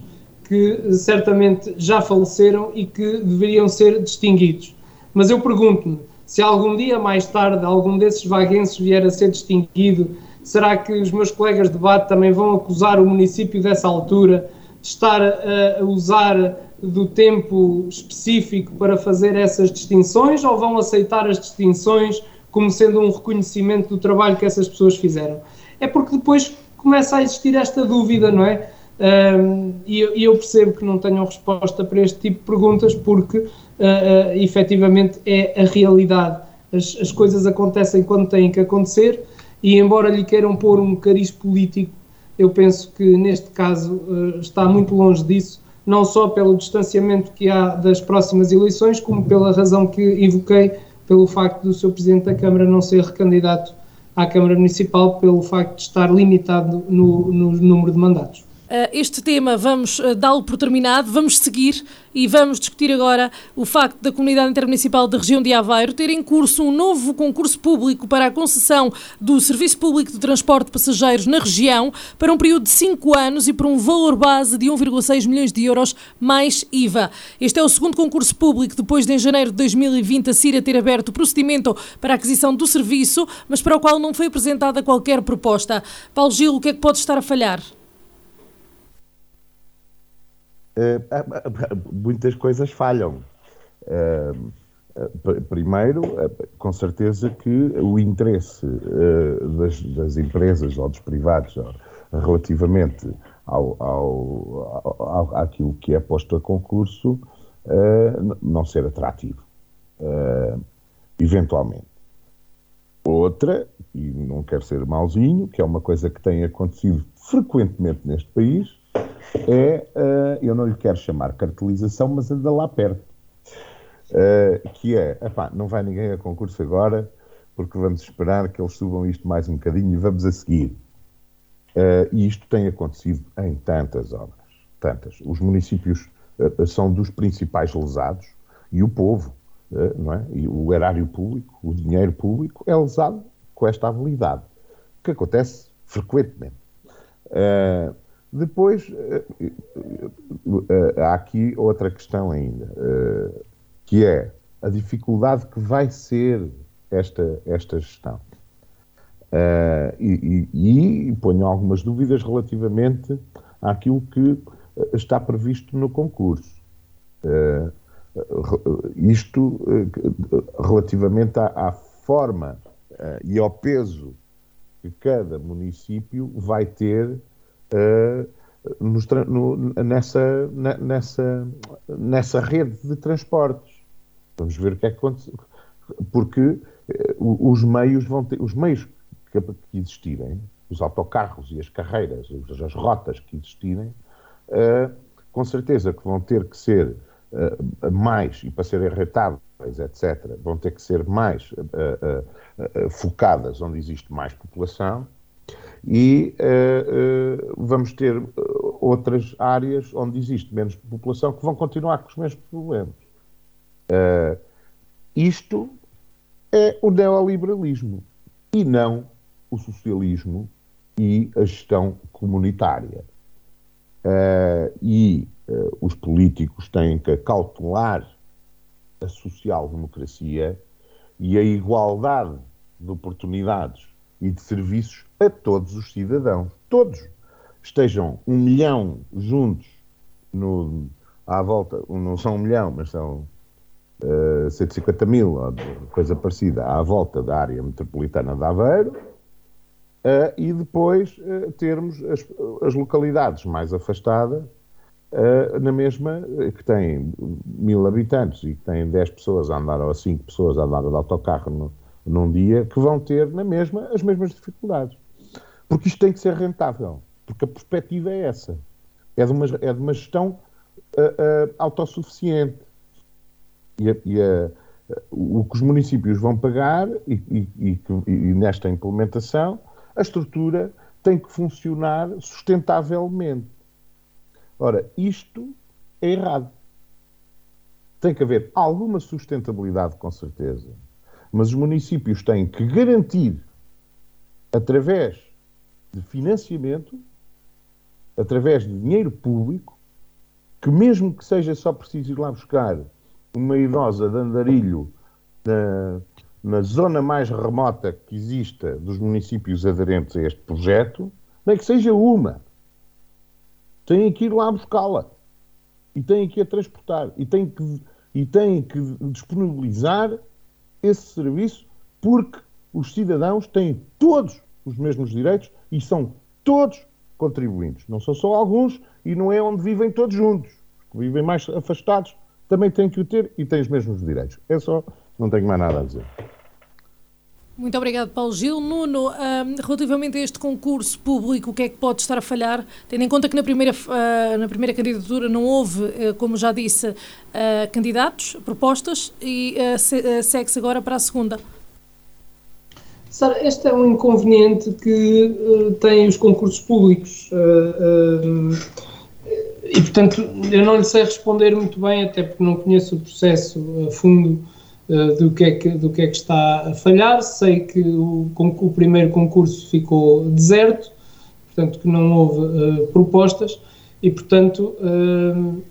que certamente já faleceram e que deveriam ser distinguidos. Mas eu pergunto-me, se algum dia mais tarde algum desses vaguenses vier a ser distinguido, será que os meus colegas de debate também vão acusar o município dessa altura de estar a, usar do tempo específico para fazer essas distinções ou vão aceitar as distinções como sendo um reconhecimento do trabalho que essas pessoas fizeram? É porque depois começa a existir esta dúvida, não é? Um, e, eu percebo que não tenham resposta para este tipo de perguntas porque uh, uh, efetivamente é a realidade. As, as, coisas acontecem quando têm que acontecer e, embora lhe queiram pôr um cariz político, eu penso que neste caso uh, está muito longe disso, não só pelo distanciamento que há das próximas eleições, como pela razão que evoquei, pelo facto do seu Presidente da Câmara não ser recandidato à Câmara Municipal, pelo facto de estar limitado no, no número de mandatos. Este tema vamos dá-lo por terminado, vamos seguir e vamos discutir agora o facto da Comunidade Intermunicipal da Região de Aveiro ter em curso um novo concurso público para a concessão do Serviço Público de Transporte de Passageiros na região para um período de 5 anos e por um valor base de 1,6 milhões de euros mais IVA. Este é o segundo concurso público depois de em janeiro de 2020 a CIRA ter aberto o procedimento para a aquisição do serviço, mas para o qual não foi apresentada qualquer proposta. Paulo Gil, o que é que pode estar a falhar? Uh, muitas coisas falham. Uh, primeiro, com certeza que o interesse das, das, empresas ou dos privados relativamente ao, ao, ao, àquilo que é posto a concurso não ser atrativo, eventualmente. Outra, e não quero ser mauzinho, que é uma coisa que tem acontecido frequentemente neste país, é, uh, eu não lhe quero chamar cartelização, mas anda lá perto. Uh, que é, epá, não vai ninguém a concurso agora, porque vamos esperar que eles subam isto mais um bocadinho e vamos a seguir. Uh, e isto tem acontecido em tantas obras, tantas. Os municípios são dos principais lesados e o povo, não é? E o erário público, o dinheiro público é lesado com esta habilidade, que acontece frequentemente. Uh, depois, eh, eh, há aqui outra questão ainda, eh, que é a dificuldade que vai ser esta, esta gestão. E, e, e ponho algumas dúvidas relativamente àquilo que está previsto no concurso. Isto relativamente à, à forma e ao peso que cada município vai ter uh, nos, no, nessa, nessa, nessa rede de transportes. Vamos ver o que é que acontece. Porque uh, os meios vão ter, os meios que, que, existirem, os autocarros e as carreiras, as rotas que existirem, uh, com certeza que vão ter que ser mais, e para serem rentáveis, etc., vão ter que ser mais focadas onde existe mais população, e uh, uh, vamos ter eh, outras áreas onde existe menos população que vão continuar com os mesmos problemas. Uh, isto é o neoliberalismo e não o socialismo e a gestão comunitária. e os políticos têm que cautelar a social-democracia e a igualdade de oportunidades e de serviços a todos os cidadãos. Todos. Estejam um milhão juntos no, à volta, não são um milhão, mas são uh, eh, 150 mil, ou coisa parecida, à volta da área metropolitana de Aveiro, uh, e depois uh, termos as, as, localidades mais afastadas, uh, na mesma, que têm mil habitantes e que têm 10 pessoas a andar, ou 5 pessoas a andar de autocarro no, num dia, que vão ter na mesma as mesmas dificuldades. Porque isto tem que ser rentável, porque a perspectiva é essa. É de uma, é de uma gestão uh, uh, autossuficiente. E, a, e a, o que os municípios vão pagar e, e, e, nesta implementação, a estrutura tem que funcionar sustentavelmente. Ora, isto é errado. Tem que haver alguma sustentabilidade, com certeza mas os municípios têm que garantir, através de financiamento, através de dinheiro público, que mesmo que seja só preciso ir lá buscar uma idosa de andarilho na, na zona mais remota que exista dos municípios aderentes a este projeto, nem que seja uma, têm que ir lá buscá-la. E têm que a transportar. E têm que, e têm que disponibilizar esse serviço porque os cidadãos têm todos os mesmos direitos e são todos contribuintes. Não são só alguns e não é onde vivem todos juntos. Os que vivem mais afastados também têm que o ter e têm os mesmos direitos. É só, não tenho mais nada a dizer. Muito obrigado, Paulo Gil. Nuno, um, relativamente a este concurso público, o que é que pode estar a falhar, tendo em conta que na primeira, uh, na primeira candidatura não houve, uh, como já disse, uh, candidatos, propostas, e se, segue-se agora para a segunda? Sara, este é um inconveniente que uh, tem os concursos públicos. Uh, uh, e, portanto, eu não lhe sei responder muito bem, até porque não conheço o processo a fundo do, que é que, do que é que está a falhar. Sei que o, o primeiro concurso ficou deserto, portanto, que não houve propostas e, portanto,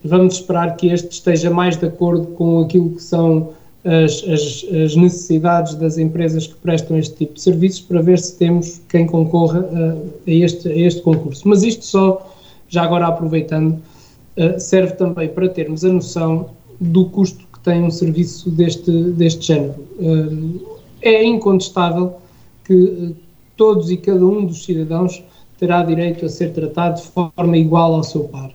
vamos esperar que este esteja mais de acordo com aquilo que são as, as, as, necessidades das empresas que prestam este tipo de serviços para ver se temos quem concorra a, a, este, a este concurso. Mas isto só, já agora aproveitando, uh, serve também para termos a noção do custo que tem um serviço deste, deste género. Uh, é incontestável que uh, todos e cada um dos cidadãos terá direito a ser tratado de forma igual ao seu par.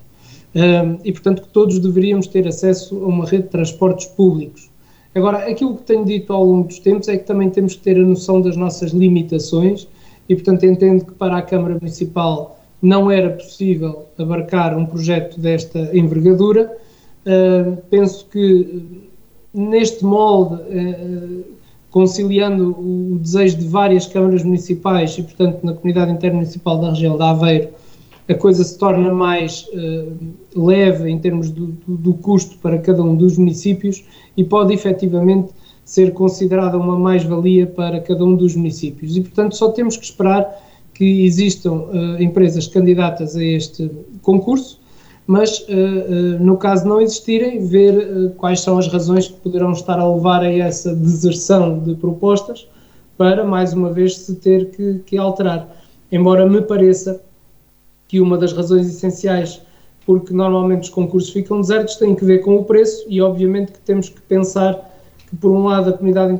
e, portanto, que todos deveríamos ter acesso a uma rede de transportes públicos Agora, aquilo que tenho dito ao longo dos tempos é que também temos que ter a noção das nossas limitações e, portanto, entendo que para a Câmara Municipal não era possível abarcar um projeto desta envergadura. Penso que neste molde, uh, conciliando o desejo de várias câmaras municipais e, portanto, na comunidade intermunicipal da região de Aveiro, a coisa se torna mais uh, leve em termos do, do, do, custo para cada um dos municípios e pode efetivamente ser considerada uma mais-valia para cada um dos municípios. E, portanto, só temos que esperar que existam uh, empresas candidatas a este concurso, mas, uh, no caso de não existirem, ver quais são as razões que poderão estar a levar a essa deserção de propostas para, mais uma vez, se ter que, que alterar. Embora me pareça que uma das razões essenciais porque normalmente os concursos ficam desertos tem que ver com o preço e obviamente que temos que pensar que por um lado a comunidade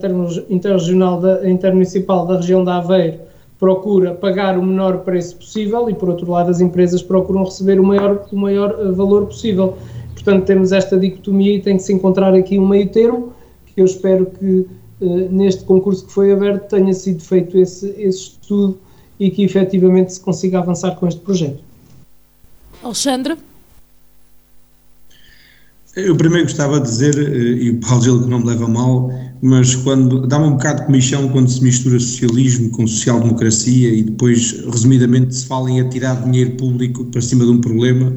interregional da, intermunicipal da região da Aveiro procura pagar o menor preço possível e por outro lado as empresas procuram receber o maior, o maior eh, valor possível. Portanto temos esta dicotomia e tem que se encontrar aqui um meio termo que eu espero que eh, neste concurso que foi aberto tenha sido feito esse, esse estudo e que efetivamente se consiga avançar com este projeto. Alexandre? Eu primeiro gostava de dizer, eh, e o Paulo Gil que não me leva mal, mas quando dá-me um bocado de comichão quando se mistura socialismo com social-democracia e depois, resumidamente, se fala em atirar dinheiro público para cima de um problema,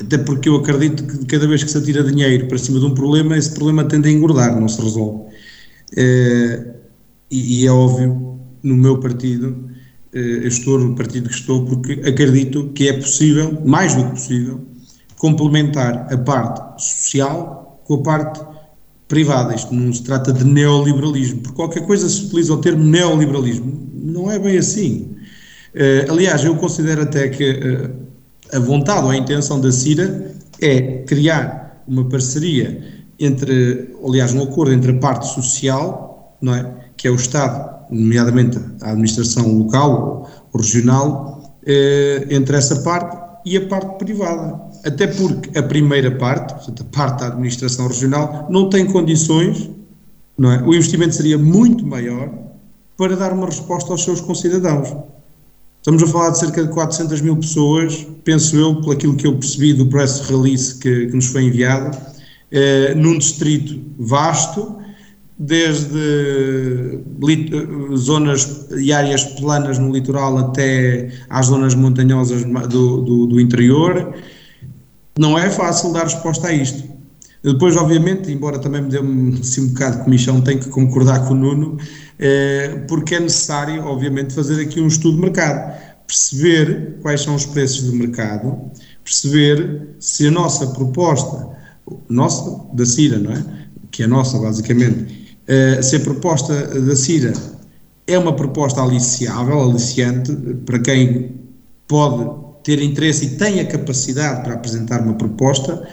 até porque eu acredito que cada vez que se atira dinheiro para cima de um problema, esse problema tende a engordar, não se resolve. É, e, e é óbvio, no meu partido, eu estou no partido que estou porque acredito que é possível, mais do que possível, complementar a parte social com a parte privada. Isto não se trata de neoliberalismo. Por qualquer coisa se utiliza o termo neoliberalismo. Não é bem assim. Uh, aliás, eu considero até que uh, a vontade ou a intenção da CIRA é criar uma parceria entre, aliás, um acordo entre a parte social, não é? que é o Estado nomeadamente a administração local ou regional, eh, entre essa parte e a parte privada. Até porque a primeira parte, portanto, a parte da administração regional, não tem condições, não é? o investimento seria muito maior para dar uma resposta aos seus concidadãos. Estamos a falar de cerca de 400 mil pessoas, penso eu, pelo aquilo que eu percebi do press release que, que nos foi enviado, eh, num distrito vasto, desde zonas e áreas planas no litoral até às zonas montanhosas do, do, do, interior. Não é fácil dar resposta a isto. Depois, obviamente, embora também me dê um, assim, bocado de comissão, tenho que concordar com o Nuno, eh, porque é necessário, obviamente, fazer aqui um estudo de mercado, perceber quais são os preços de mercado, perceber se a nossa proposta, nossa, da CIRA, não é? Que é nossa, basicamente, eh, se a proposta da CIRA é uma proposta aliciável, aliciante, para quem pode ter interesse e tem a capacidade para apresentar uma proposta,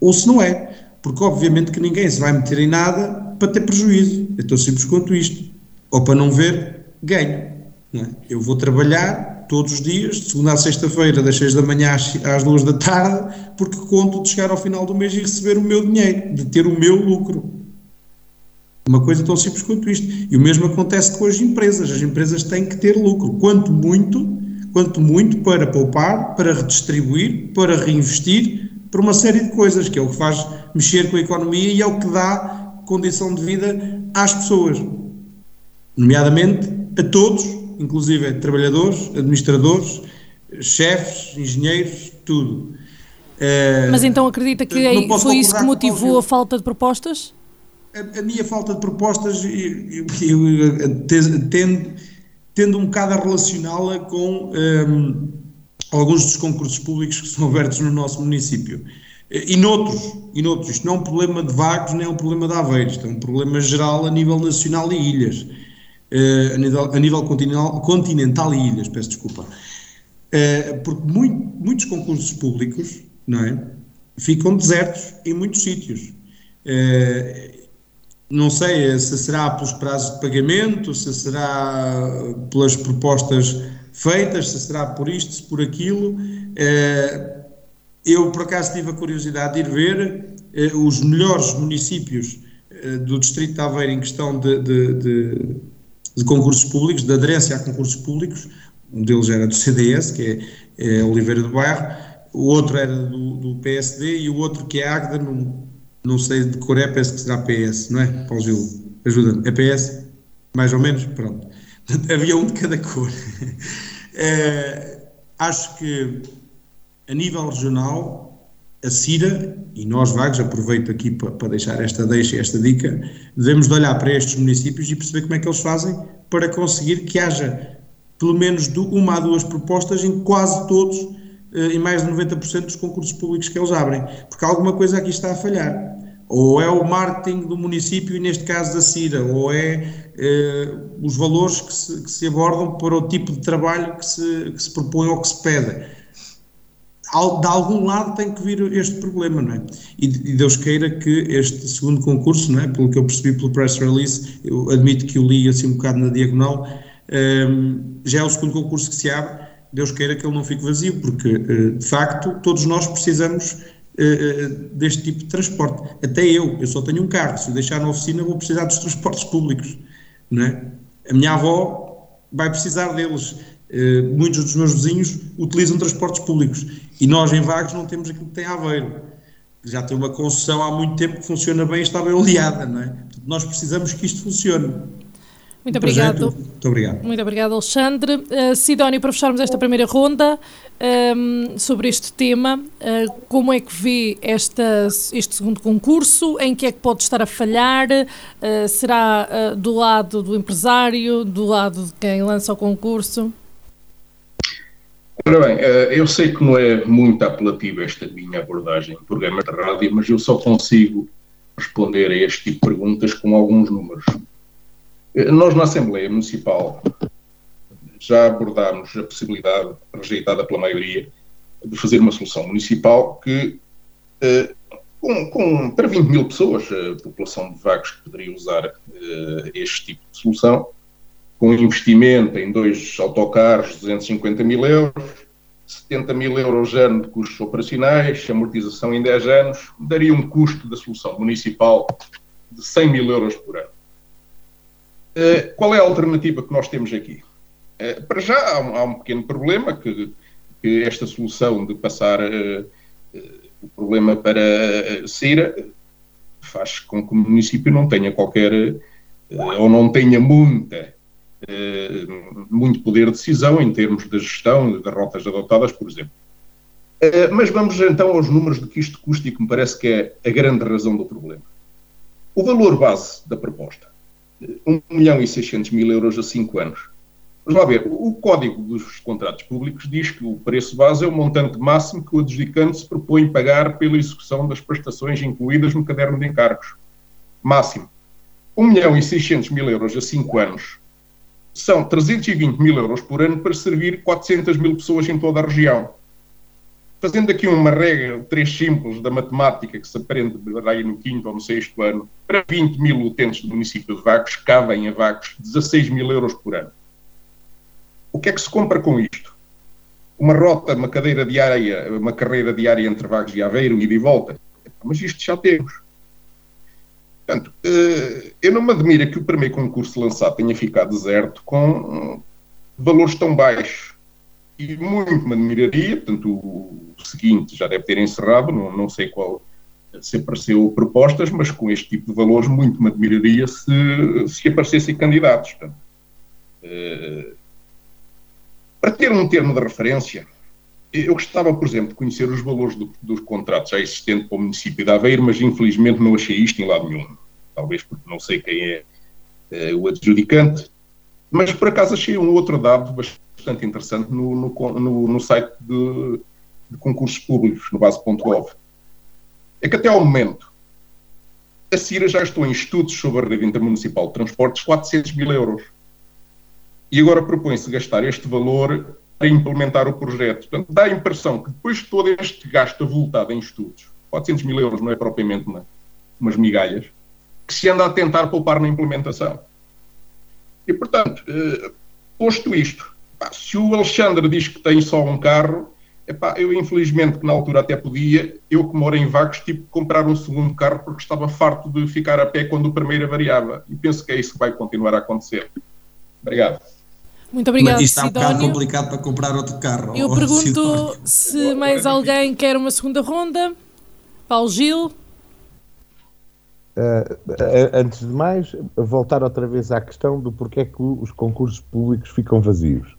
ou se não é, porque obviamente que ninguém se vai meter em nada para ter prejuízo, é tão simples quanto isto, ou para não ver ganho. Não é? Eu vou trabalhar todos os dias, de segunda a sexta-feira, das seis da manhã às duas da tarde, porque conto de chegar ao final do mês e receber o meu dinheiro, de ter o meu lucro. Uma coisa tão simples quanto isto. E o mesmo acontece com as empresas. As empresas têm que ter lucro. Quanto muito, quanto muito para poupar, para redistribuir, para reinvestir, para uma série de coisas, que é o que faz mexer com a economia e é o que dá condição de vida às pessoas. Nomeadamente a todos, inclusive a trabalhadores, administradores, chefes, engenheiros, tudo. Uh, Mas então acredita que é, foi isso que motivou a falta de propostas? A, a minha falta de propostas, eu, eu, eu tendo, tendo um bocado a relacioná-la com um, alguns dos concursos públicos que são abertos no nosso município. E noutros, e noutros, isto não é um problema de Vagos, nem é um problema de Aveiro, isto é um problema geral a nível nacional e ilhas, uh, a nível, a nível continental, continental e ilhas, peço desculpa. Uh, porque muito, muitos concursos públicos, não é, ficam desertos em muitos sítios. Não sei se será pelos prazos de pagamento, se será pelas propostas feitas, se será por isto, se por aquilo. Eu, por acaso, tive a curiosidade de ir ver eh, os melhores municípios eh, do Distrito de Aveiro em questão de, de, de, de, concursos públicos, de aderência a concursos públicos. Um deles era do CDS, que é, é Oliveira do Bairro, o outro era do, do, PSD e o outro que é Agda, não, não sei de cor é, penso que será PS, não é, Paulo Gil? Ajuda-me. É PS? Mais ou menos? Pronto. Havia um de cada cor. é, acho que a nível regional, a CIRA, e nós vagos, aproveito aqui para, para deixar esta deixa, esta dica, devemos de olhar para estes municípios e perceber como é que eles fazem para conseguir que haja pelo menos uma a duas propostas em quase todos, eh, em mais de 90% dos concursos públicos que eles abrem, porque alguma coisa aqui está a falhar. Ou é o marketing do município, e neste caso da CIRA, ou é eh, os valores que se, que se, abordam para o tipo de trabalho que se, que se propõe ou que se pede de algum lado tem que vir este problema, não é? E, e, Deus queira que este segundo concurso, não é? Pelo que eu percebi pelo press release, eu admito que o li assim um bocado na diagonal, ehm, já é o segundo concurso que se abre, Deus queira que ele não fique vazio, porque uh, de facto todos nós precisamos uh, deste tipo de transporte. Até eu, eu só tenho um carro, se o deixar na oficina vou precisar dos transportes públicos, não é? A minha avó vai precisar deles. Uh, muitos dos meus vizinhos utilizam transportes públicos e nós em Vagos não temos aquilo que tem Aveiro. Já tem uma concessão há muito tempo que funciona bem e está bem oleada, não é? Nós precisamos que isto funcione. Muito obrigado. Projeto, muito obrigado. Muito obrigado, Alexandre. Uh, Sidónio, para fecharmos esta primeira ronda um, ehm, sobre este tema, uh, como é que vê esta, este segundo concurso? Em que é que pode estar a falhar? Uh, será do lado do empresário, do lado de quem lança o concurso? Ora bem, eu sei que não é muito apelativa esta minha abordagem em programa de rádio, mas eu só consigo responder a este tipo de perguntas com alguns números. Eh, nós, na Assembleia Municipal, já abordámos a possibilidade, rejeitada pela maioria, de fazer uma solução municipal que, eh, com, com, para 20 mil pessoas, a população de Vagos poderia usar este tipo de solução, com investimento em dois autocarros, 250 mil euros, 70 mil euros ano de custos operacionais, amortização em 10 anos, daria um custo da solução municipal de 100 mil euros por ano. Uh, qual é a alternativa que nós temos aqui? Uh, para já há um, há um, pequeno problema, que, que esta solução de passar uh, o problema para CIRA faz com que o município não tenha qualquer, ou não tenha muita eh, muito poder de decisão em termos de gestão de rotas adotadas, por exemplo. Eh, mas vamos então aos números de que isto custa e que me parece que é a grande razão do problema. O valor base da proposta, 1 milhão e 600 mil euros a 5 anos. Vamos lá ver, o Código dos Contratos Públicos diz que o preço base é o montante máximo que o adjudicante se propõe pagar pela execução das prestações incluídas no caderno de encargos. Máximo. 1 milhão e 600 mil euros a 5 anos são 320 mil euros por ano para servir 400 mil pessoas em toda a região. Fazendo aqui uma regra, três simples da matemática que se aprende aí no quinto ou no sexto ano, para 20 mil utentes do município de Vagos, cabem a Vagos 16 mil euros por ano. O que é que se compra com isto? Uma rota, uma cadeira diária, uma carreira diária entre Vagos e Aveiro, e volta. Mas isto já temos. Portanto, eh, eu não me admira que o primeiro concurso lançado tenha ficado deserto com valores tão baixos. E muito me admiraria, portanto, o seguinte já deve ter encerrado, não, não sei qual, se apareceu propostas, mas com este tipo de valores muito me admiraria se, se aparecessem candidatos. Portanto, Para ter um termo de referência, eu gostava, por exemplo, de conhecer os valores do, dos contratos já existentes para o município de Aveiro, mas infelizmente não achei isto em lado nenhum. Talvez porque não sei quem é, é o adjudicante. Mas por acaso achei um outro dado bastante interessante no, no, no, no site de, de, concursos públicos, no base.gov. É que até ao momento a CIRA já estou em estudos sobre a rede intermunicipal de transportes 400 mil euros. E agora propõe-se gastar este valor para implementar o projeto. Portanto, dá a impressão que depois de todo este gasto avultado em estudos, 400 mil euros não é propriamente uma, umas migalhas, que se anda a tentar poupar na implementação. E, portanto, eh, posto isto, pá, se o Alexandre diz que tem só um carro, epá, eu infelizmente, que na altura até podia, eu que moro em Vagos, tive que comprar um segundo carro porque estava farto de ficar a pé quando o primeiro variava. E penso que é isso que vai continuar a acontecer. Obrigado. Muito obrigado, Mas isto está Sidónio. um bocado complicado para comprar outro carro. Eu pergunto Sidónio. se mais alguém quer uma segunda ronda. Paulo Gil, Uh, antes de mais, voltar outra vez à questão do porquê é que os concursos públicos ficam vazios.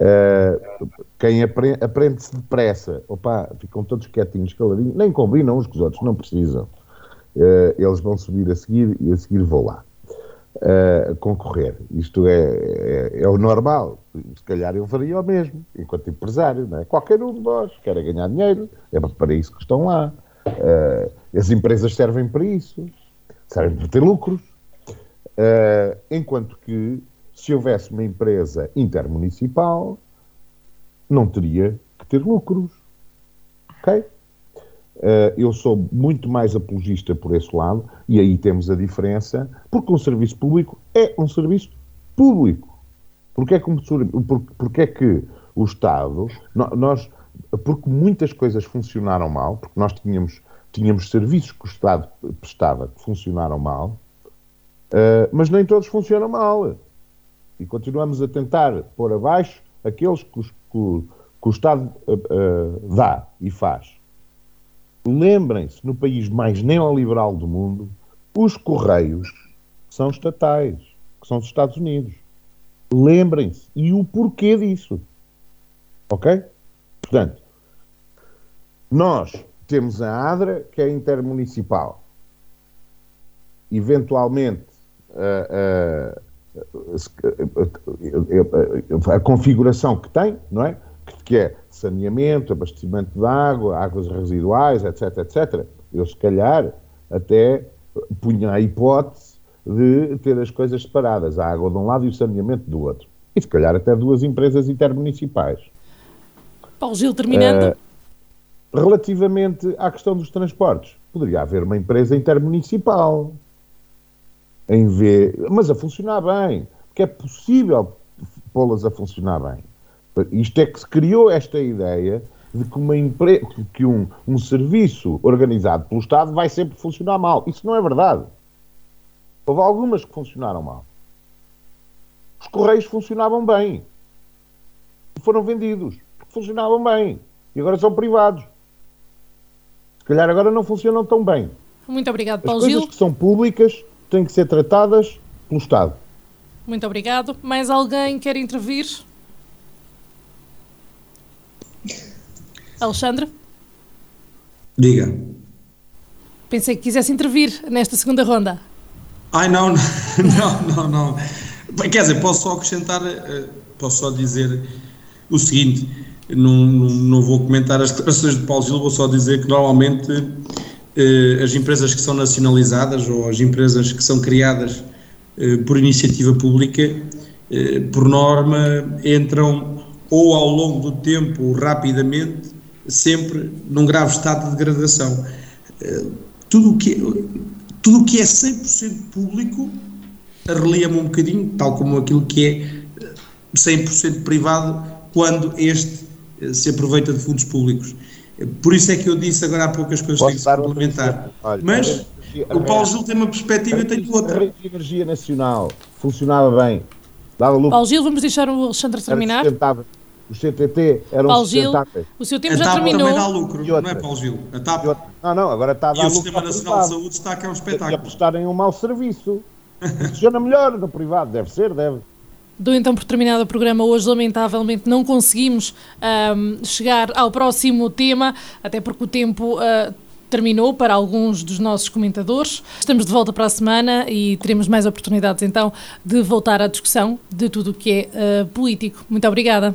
Uh, quem apre aprende-se depressa, opa, ficam todos quietinhos, caladinhos, nem combinam uns com os outros, não precisam. Uh, eles vão subir a seguir e a seguir vou lá uh, concorrer. Isto é, é, é o normal. Se calhar eu faria o mesmo, enquanto empresário. É? Qualquer um de nós quer ganhar dinheiro, é para isso que estão lá. As empresas servem para isso, servem para ter lucros. Enquanto que, se houvesse uma empresa intermunicipal, não teria que ter lucros. Ok? Uh, eu sou muito mais apologista por esse lado, e aí temos a diferença, porque um serviço público é um serviço público. Porque é que, porque, porque é que o Estado, nós, porque muitas coisas funcionaram mal, porque nós tínhamos, tínhamos serviços que o Estado prestava que funcionaram mal, uh, mas nem todos funcionam mal. E continuamos a tentar pôr abaixo aqueles que, os, que, que o Estado uh, uh, dá e faz. Lembrem-se, no país mais neoliberal do mundo, os Correios são estatais, que são dos Estados Unidos. Lembrem-se. E o porquê disso. Ok? Portanto, nós temos a ADRA, que é intermunicipal. Eventualmente, a, a, configuração que tem, não é? Que é saneamento, abastecimento de água, águas residuais, etc, etc. Eu, se calhar, até punha a hipótese de ter as coisas separadas, a água de um lado e o saneamento do outro. E, se calhar, até duas empresas intermunicipais. Paulo Gil, terminando. Uh, relativamente à questão dos transportes, poderia haver uma empresa intermunicipal em vez, mas a funcionar bem, porque é possível pô-las a funcionar bem. Isto é que se criou esta ideia de que, uma empre... que um, um serviço organizado pelo Estado vai sempre funcionar mal. Isso não é verdade. Houve algumas que funcionaram mal. Os Correios funcionavam bem. Foram vendidos. Funcionavam bem. E agora são privados. Se calhar agora não funcionam tão bem. Muito obrigado, As Paulo coisas Gil. que são públicas têm que ser tratadas pelo Estado. Muito obrigado. Mais alguém quer intervir? Alexandre? Diga. Pensei que quisesse intervir nesta segunda ronda. Ai, não, não, não, não. Quer dizer, posso só acrescentar, eh, posso só dizer o seguinte, não, não, não vou comentar as declarações de Paulo Gil, vou só dizer que normalmente as empresas que são nacionalizadas ou as empresas que são criadas eh, por iniciativa pública, eh, por norma, entram ou ao longo do tempo, rapidamente, sempre num grave estado de degradação. Eh, tudo o que tudo o que é 100% público relia-me um bocadinho, tal como aquilo que é 100% privado, quando este se aproveita de fundos públicos. Por isso é que eu disse agora há poucas coisas que têm que se complementar. Olha, Mas a energia- o Paulo Gil tem uma perspectiva, eu tenho A outra. rede de energia nacional funcionava bem. Dava lucro. Paulo Gil, vamos deixar o Alexandre terminar. Os CTT eram Paulo Gil, o seu tempo A já TAP também dá terminou. lucro, E não é, Paulo Gil? A E TAP outra- Não, não, agora está a e dar o lucro Sistema ao Nacional de. Saúde está que é um E a espetáculo. prestarem um mau serviço. Funciona melhor no privado, deve ser, deve. Dou então por terminado o programa hoje. Lamentavelmente não conseguimos um, chegar ao próximo tema, até porque o tempo uh, terminou para alguns dos nossos comentadores. Estamos de volta para a semana e teremos mais oportunidades então de voltar à discussão de tudo o que é uh, político. Muito obrigada.